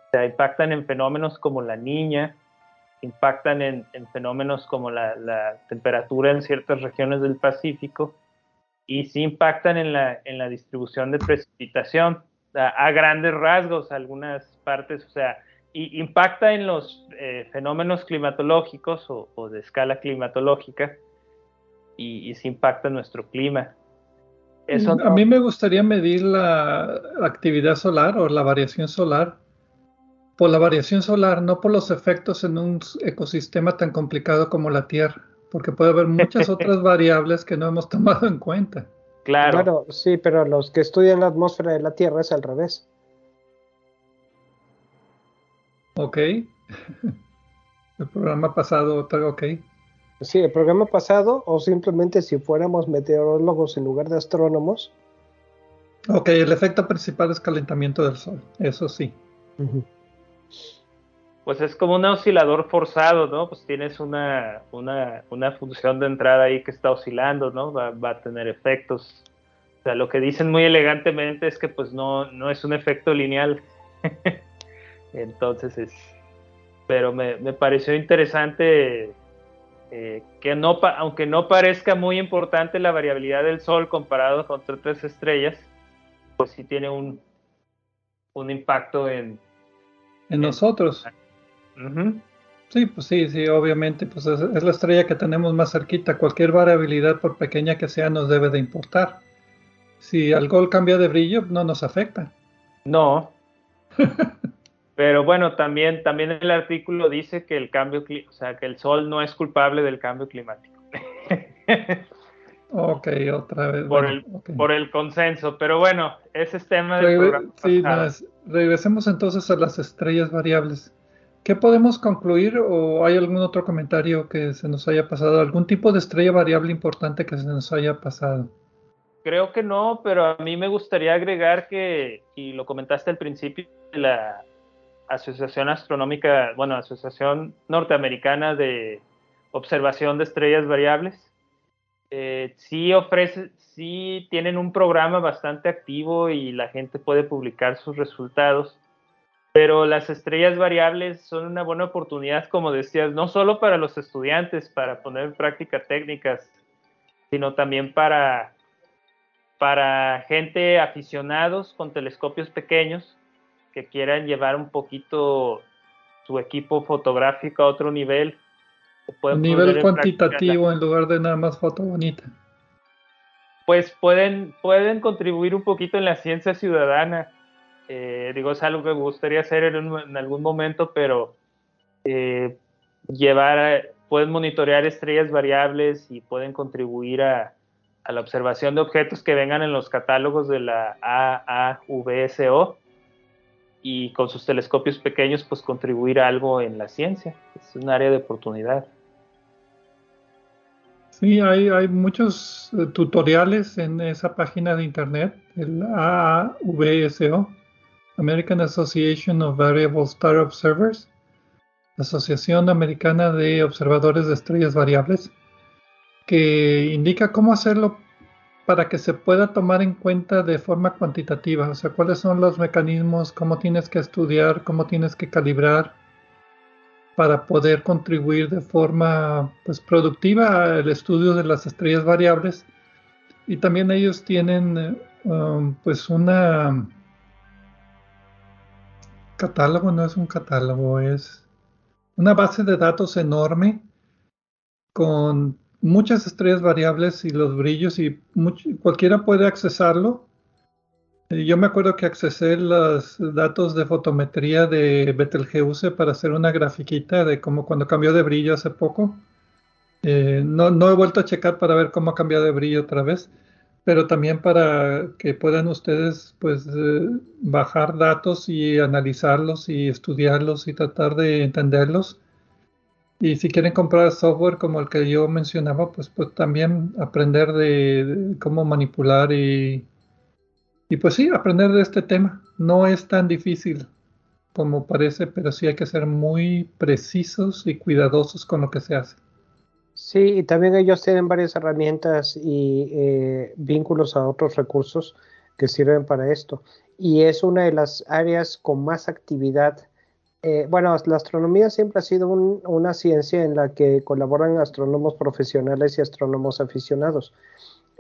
o sea, impactan en fenómenos como la niña, impactan en, fenómenos como la, temperatura en ciertas regiones del Pacífico y sí impactan en la, en la distribución de precipitación a, grandes rasgos, algunas partes, o sea, y impacta en los eh, fenómenos climatológicos o, de escala climatológica y, y sí impacta en nuestro clima. A mí me gustaría medir la actividad solar o la variación solar por la variación solar, no por los efectos en un ecosistema tan complicado como la Tierra, porque puede haber muchas otras variables que no hemos tomado en cuenta. Claro. claro. sí, pero los que estudian la atmósfera de la Tierra es al revés. Ok. El programa pasado, ok. Sí, el programa pasado, o simplemente si fuéramos meteorólogos en lugar de astrónomos. Ok, el efecto principal es calentamiento del Sol, eso sí. Pues es como un oscilador forzado, ¿no? Pues tienes una, una, una función de entrada ahí que está oscilando, ¿no? Va, a tener efectos. O sea, lo que dicen muy elegantemente es que pues no, no es un efecto lineal. Entonces es... Pero me, me pareció interesante eh, que no, aunque no parezca muy importante la variabilidad del Sol comparado con otras estrellas, pues sí tiene un, un impacto en... En nosotros. Sí, pues sí, sí, obviamente, pues es, la estrella que tenemos más cerquita. Cualquier variabilidad, por pequeña que sea, nos debe de importar. Si algo cambia de brillo, no nos afecta. No. Pero bueno, también, también el artículo dice que el cambio, o sea, que el sol no es culpable del cambio climático. ok, otra vez. Por, el, por el consenso, pero bueno, ese es tema del sí, regresemos entonces a las estrellas variables. ¿Qué podemos concluir o hay algún otro comentario que se nos haya pasado? ¿Algún tipo de estrella variable importante que se nos haya pasado? Creo que no, pero a mí me gustaría agregar que, y lo comentaste al principio, la, Asociación Astronómica, bueno, Asociación Norteamericana de Observación de Estrellas Variables. Eh, sí ofrece, sí tienen un programa bastante activo y la gente puede publicar sus resultados, pero las estrellas variables son una buena oportunidad, como decías, no solo para los estudiantes, para poner en práctica técnicas, sino también para, para gente aficionados con telescopios pequeños que quieran llevar un poquito su equipo fotográfico a otro nivel. Un nivel cuantitativo en, lugar de nada más foto bonita. Pues pueden, pueden contribuir un poquito en la ciencia ciudadana. Eh, digo, es algo que me gustaría hacer en, algún momento, pero eh, llevar, pueden monitorear estrellas variables y pueden contribuir a, a la observación de objetos que vengan en los catálogos de la AAVSO y con sus telescopios pequeños pues contribuir algo en la ciencia. Es un área de oportunidad. Sí, hay, hay muchos eh, tutoriales en esa página de internet, el AAVSO, American Association of Variable Star Observers, Asociación Americana de Observadores de Estrellas Variables, que indica cómo hacerlo para que se pueda tomar en cuenta de forma cuantitativa, o sea, cuáles son los mecanismos, cómo tienes que estudiar, cómo tienes que calibrar para poder contribuir de forma pues, productiva al estudio de las estrellas variables. Y también ellos tienen um, pues una catálogo, no es un catálogo, es una base de datos enorme con muchas estrellas variables y los brillos y cualquiera puede accesarlo. Yo me acuerdo que accesé los datos de fotometría de Betelgeuse para hacer una grafiquita de cómo cuando cambió de brillo hace poco. Eh, no, no, he vuelto a checar para ver cómo ha cambiado de brillo otra vez, pero también para que puedan ustedes pues eh, bajar datos y analizarlos y estudiarlos y tratar de entenderlos y si quieren comprar software como el que yo mencionaba, pues, pues también aprender de, cómo manipular y, y pues sí, aprender de este tema. No es tan difícil como parece, pero sí hay que ser muy precisos y cuidadosos con lo que se hace. Sí, y también ellos tienen varias herramientas y eh, vínculos a otros recursos que sirven para esto. Y es una de las áreas con más actividad Eh, bueno, la astronomía siempre ha sido una ciencia en la que colaboran astrónomos profesionales y astrónomos aficionados.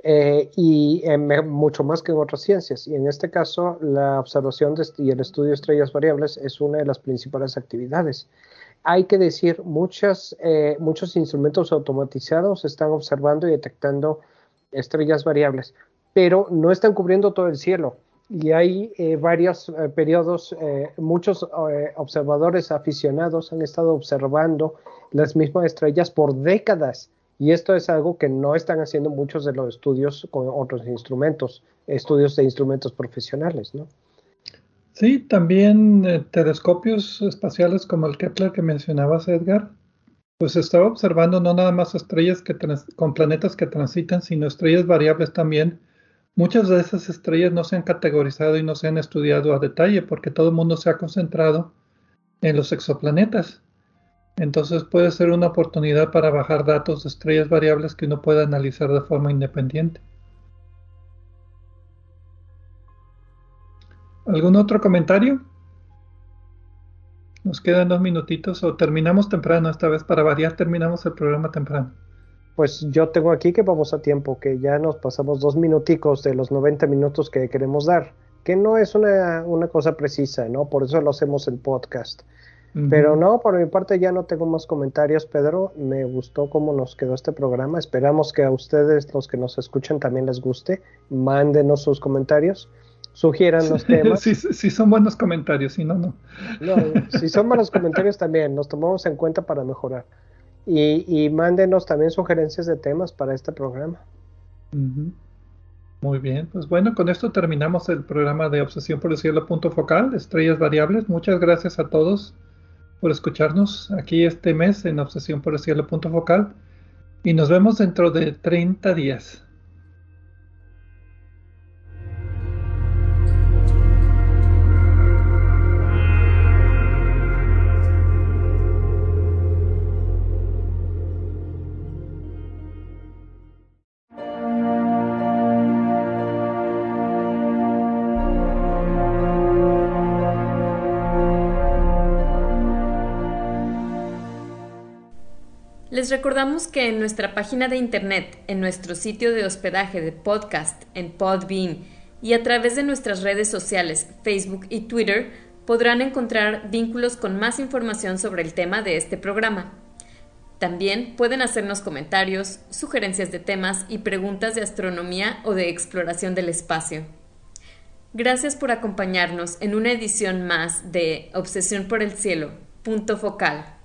Eh, y mucho más que en otras ciencias. Y en este caso, la observación y el estudio de estrellas variables es una de las principales actividades. Hay que decir, eh, muchos instrumentos automatizados están observando y detectando estrellas variables, pero no están cubriendo todo el cielo. Y hay eh, varios periodos, muchos observadores aficionados han estado observando las mismas estrellas por décadas y esto es algo que no están haciendo muchos de los estudios con otros instrumentos, estudios de instrumentos profesionales, ¿no? Sí, también eh, telescopios espaciales como el Kepler que mencionabas, Edgar, pues estaba observando no nada más estrellas que con planetas que transitan, sino estrellas variables también. Muchas de esas estrellas no se han categorizado y no se han estudiado a detalle porque todo el mundo se ha concentrado en los exoplanetas. Entonces puede ser una oportunidad para bajar datos de estrellas variables que uno pueda analizar de forma independiente. ¿Algún otro comentario? Nos quedan dos minutitos o terminamos temprano esta vez. Para variar, terminamos el programa temprano. Pues yo tengo aquí que vamos a tiempo, que ya nos pasamos dos minuticos de los 90 minutos que queremos dar, que no es una, una cosa precisa, ¿no? Por eso lo hacemos en podcast. Pero no, por mi parte ya no tengo más comentarios, Pedro. Me gustó cómo nos quedó este programa. Esperamos que a ustedes, los que nos escuchan, también les guste. Mándenos sus comentarios, sugieran los temas. Si sí, son buenos comentarios, si no, no. si son buenos comentarios también, nos tomamos en cuenta para mejorar. Y, y mándenos también sugerencias de temas para este programa. Muy bien, pues bueno, con esto terminamos el programa de Obsesión por el Cielo Punto Focal, Estrellas Variables. Muchas gracias a todos por escucharnos aquí este mes en Obsesión por el Cielo Punto Focal y nos vemos dentro de 30 días. Les recordamos que en nuestra página de internet, en nuestro sitio de hospedaje de podcast, en Podbean y a través de nuestras redes sociales, Facebook y Twitter, podrán encontrar vínculos con más información sobre el tema de este programa. También pueden hacernos comentarios, sugerencias de temas y preguntas de astronomía o de exploración del espacio. Gracias por acompañarnos en una edición más de Obsesión por el Cielo, punto focal.